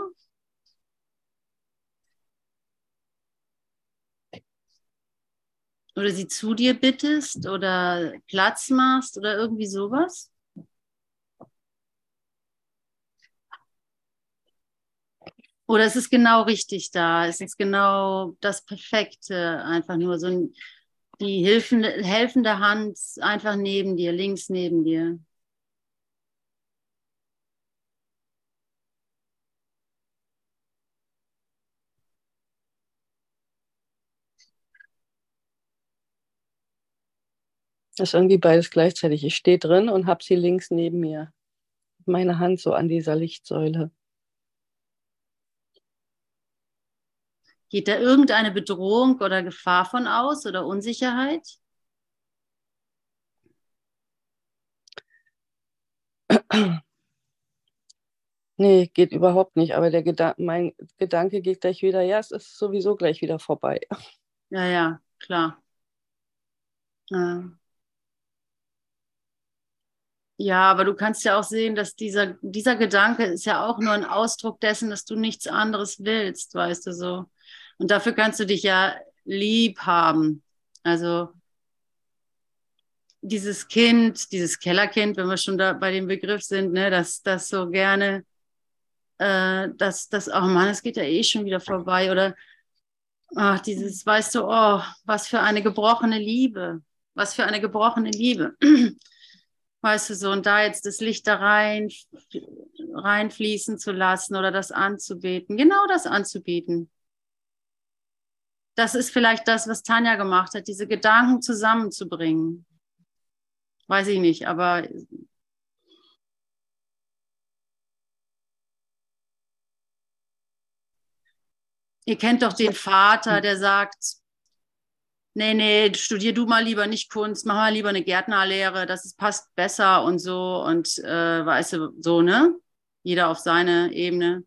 Oder sie zu dir bittest oder Platz machst oder irgendwie sowas? Oder es ist genau richtig da. Es ist genau das Perfekte. Einfach nur so die helfende Hand einfach neben dir, links neben dir. Das ist irgendwie beides gleichzeitig. Ich stehe drin und habe sie links neben mir. Meine Hand so an dieser Lichtsäule. Geht da irgendeine Bedrohung oder Gefahr von aus oder Unsicherheit? Nee, geht überhaupt nicht. Aber der Gedan mein Gedanke geht gleich wieder, ja, es ist sowieso gleich wieder vorbei. Ja, ja, klar. Ja. Ja, aber du kannst ja auch sehen, dass dieser, dieser Gedanke ist ja auch nur ein Ausdruck dessen, dass du nichts anderes willst, weißt du so. Und dafür kannst du dich ja lieb haben. Also dieses Kind, dieses Kellerkind, wenn wir schon da bei dem Begriff sind, ne, dass das so gerne, äh, dass das, oh Mann, es geht ja eh schon wieder vorbei. Oder ach, dieses, weißt du, oh, was für eine gebrochene Liebe. Was für eine gebrochene Liebe. Weißt du, so, und da jetzt das Licht da rein, reinfließen zu lassen oder das anzubeten, genau das anzubieten. Das ist vielleicht das, was Tanja gemacht hat, diese Gedanken zusammenzubringen. Weiß ich nicht, aber ihr kennt doch den Vater, der sagt, nee, nee, studier du mal lieber nicht Kunst, mach mal lieber eine Gärtnerlehre, das ist, passt besser und so und äh, weißt du, so, ne? Jeder auf seine Ebene.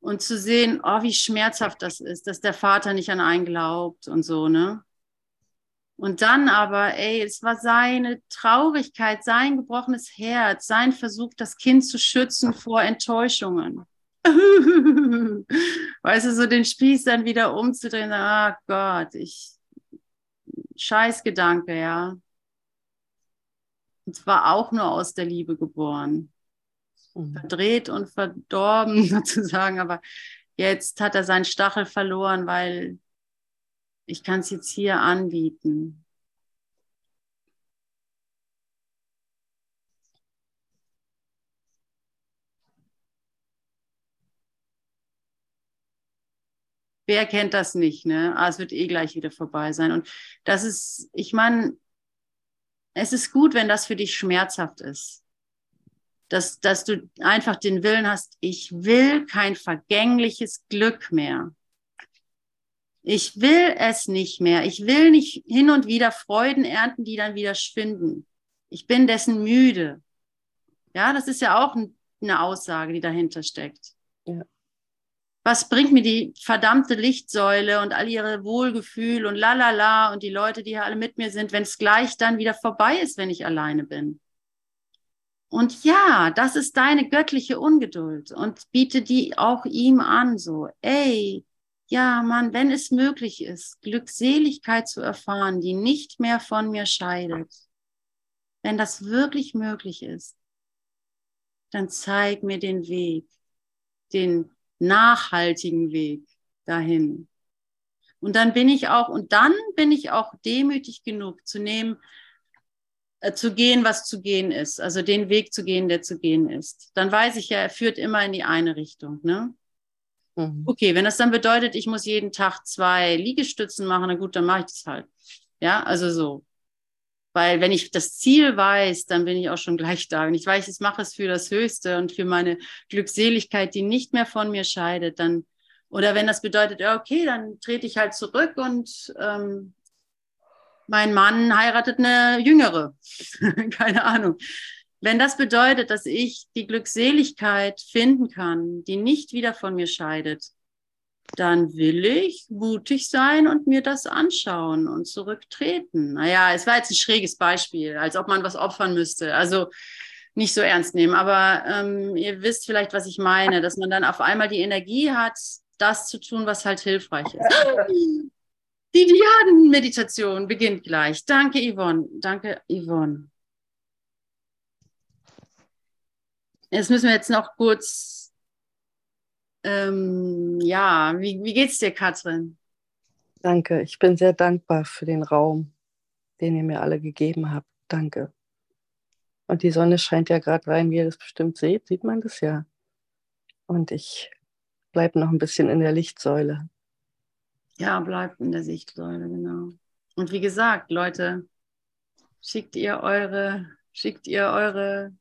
Und zu sehen, oh, wie schmerzhaft das ist, dass der Vater nicht an einen glaubt und so, ne? Und dann aber, ey, es war seine Traurigkeit, sein gebrochenes Herz, sein Versuch, das Kind zu schützen vor Enttäuschungen. weißt du, so den Spieß dann wieder umzudrehen, ah Gott, ich, Scheißgedanke, ja. Und zwar auch nur aus der Liebe geboren. Mhm. Verdreht und verdorben sozusagen, aber jetzt hat er seinen Stachel verloren, weil ich kann es jetzt hier anbieten. Wer kennt das nicht, ne? Ah, es wird eh gleich wieder vorbei sein. Und das ist, ich meine, es ist gut, wenn das für dich schmerzhaft ist. Dass, dass du einfach den Willen hast, ich will kein vergängliches Glück mehr. Ich will es nicht mehr. Ich will nicht hin und wieder Freuden ernten, die dann wieder schwinden. Ich bin dessen müde. Ja, das ist ja auch eine Aussage, die dahinter steckt. Ja was bringt mir die verdammte Lichtsäule und all ihre Wohlgefühl und lalala und die Leute, die hier alle mit mir sind, wenn es gleich dann wieder vorbei ist, wenn ich alleine bin. Und ja, das ist deine göttliche Ungeduld und biete die auch ihm an, so, ey, ja, Mann, wenn es möglich ist, Glückseligkeit zu erfahren, die nicht mehr von mir scheidet, wenn das wirklich möglich ist, dann zeig mir den Weg, den nachhaltigen Weg dahin. Und dann bin ich auch, und dann bin ich auch demütig genug zu nehmen, äh, zu gehen, was zu gehen ist, also den Weg zu gehen, der zu gehen ist. Dann weiß ich ja, er führt immer in die eine Richtung. Ne? Mhm. Okay, wenn das dann bedeutet, ich muss jeden Tag zwei Liegestützen machen, na gut, dann mache ich das halt. Ja, also so. Weil wenn ich das Ziel weiß, dann bin ich auch schon gleich da. Und ich weiß, ich mache es für das Höchste und für meine Glückseligkeit, die nicht mehr von mir scheidet, dann, oder wenn das bedeutet, okay, dann trete ich halt zurück und ähm, mein Mann heiratet eine Jüngere. Keine Ahnung. Wenn das bedeutet, dass ich die Glückseligkeit finden kann, die nicht wieder von mir scheidet, dann will ich mutig sein und mir das anschauen und zurücktreten. Naja, es war jetzt ein schräges Beispiel, als ob man was opfern müsste. Also nicht so ernst nehmen. Aber ähm, ihr wisst vielleicht, was ich meine, dass man dann auf einmal die Energie hat, das zu tun, was halt hilfreich ist. Die Diaden-Meditation beginnt gleich. Danke, Yvonne. Danke, Yvonne. Jetzt müssen wir jetzt noch kurz Ähm, ja, wie, wie geht's dir, Katrin? Danke, ich bin sehr dankbar für den Raum, den ihr mir alle gegeben habt. Danke. Und die Sonne scheint ja gerade rein, wie ihr das bestimmt seht. Sieht man das ja? Und ich bleibe noch ein bisschen in der Lichtsäule. Ja, bleibt in der Sichtsäule, genau. Und wie gesagt, Leute, schickt ihr eure, schickt ihr eure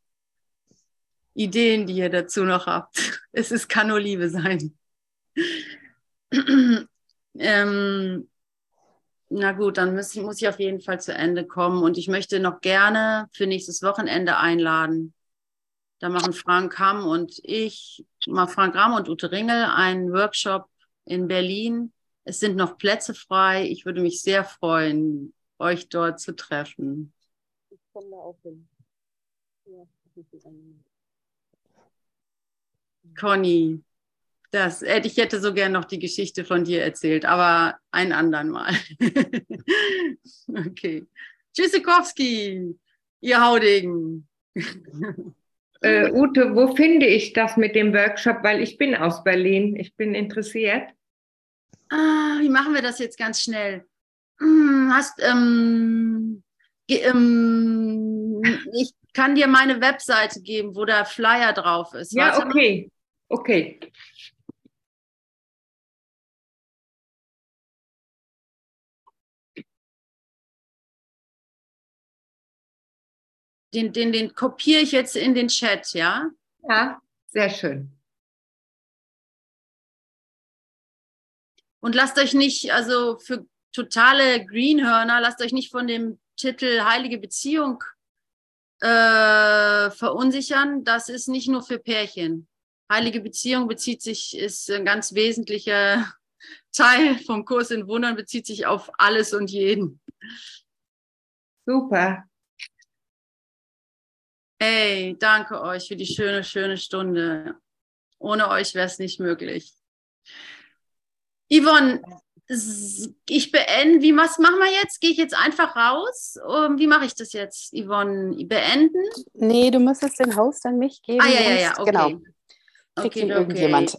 Ideen, die ihr dazu noch habt. Es ist, kann nur Liebe sein. ähm, na gut, dann muss, muss ich auf jeden Fall zu Ende kommen und ich möchte noch gerne für nächstes Wochenende einladen. Da machen Frank Hamm und ich, mal Frank Ramm und Ute Ringel einen Workshop in Berlin. Es sind noch Plätze frei. Ich würde mich sehr freuen, euch dort zu treffen. Ich komme da auch hin. Ja, Conny, das, ich hätte so gern noch die Geschichte von dir erzählt, aber ein andern Mal. okay. Tschüssikowski, ihr Haudegen. Äh, Ute, wo finde ich das mit dem Workshop? Weil ich bin aus Berlin. Ich bin interessiert. Ah, wie machen wir das jetzt ganz schnell? Hm, hast, ähm, ähm, ich kann dir meine Webseite geben, wo der Flyer drauf ist. Ja, Warte okay. Okay. Den, den, den kopiere ich jetzt in den Chat, ja? Ja, sehr schön. Und lasst euch nicht, also für totale Greenhörner, lasst euch nicht von dem Titel Heilige Beziehung äh, verunsichern. Das ist nicht nur für Pärchen. Heilige Beziehung bezieht sich, ist ein ganz wesentlicher Teil vom Kurs in Wundern, bezieht sich auf alles und jeden. Super. Ey, danke euch für die schöne, schöne Stunde. Ohne euch wäre es nicht möglich. Yvonne, ich beende, wie was machen wir jetzt? Gehe ich jetzt einfach raus? Wie mache ich das jetzt, Yvonne? Beenden? Nee, du müsstest den Host an mich geben. Ah, ja, ja, ja, okay. Genau. Okay, okay. irgendjemand.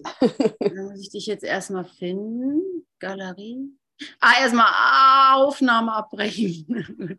Dann muss ich dich jetzt erstmal finden. Galerie. Ah, erstmal Aufnahme abbrechen.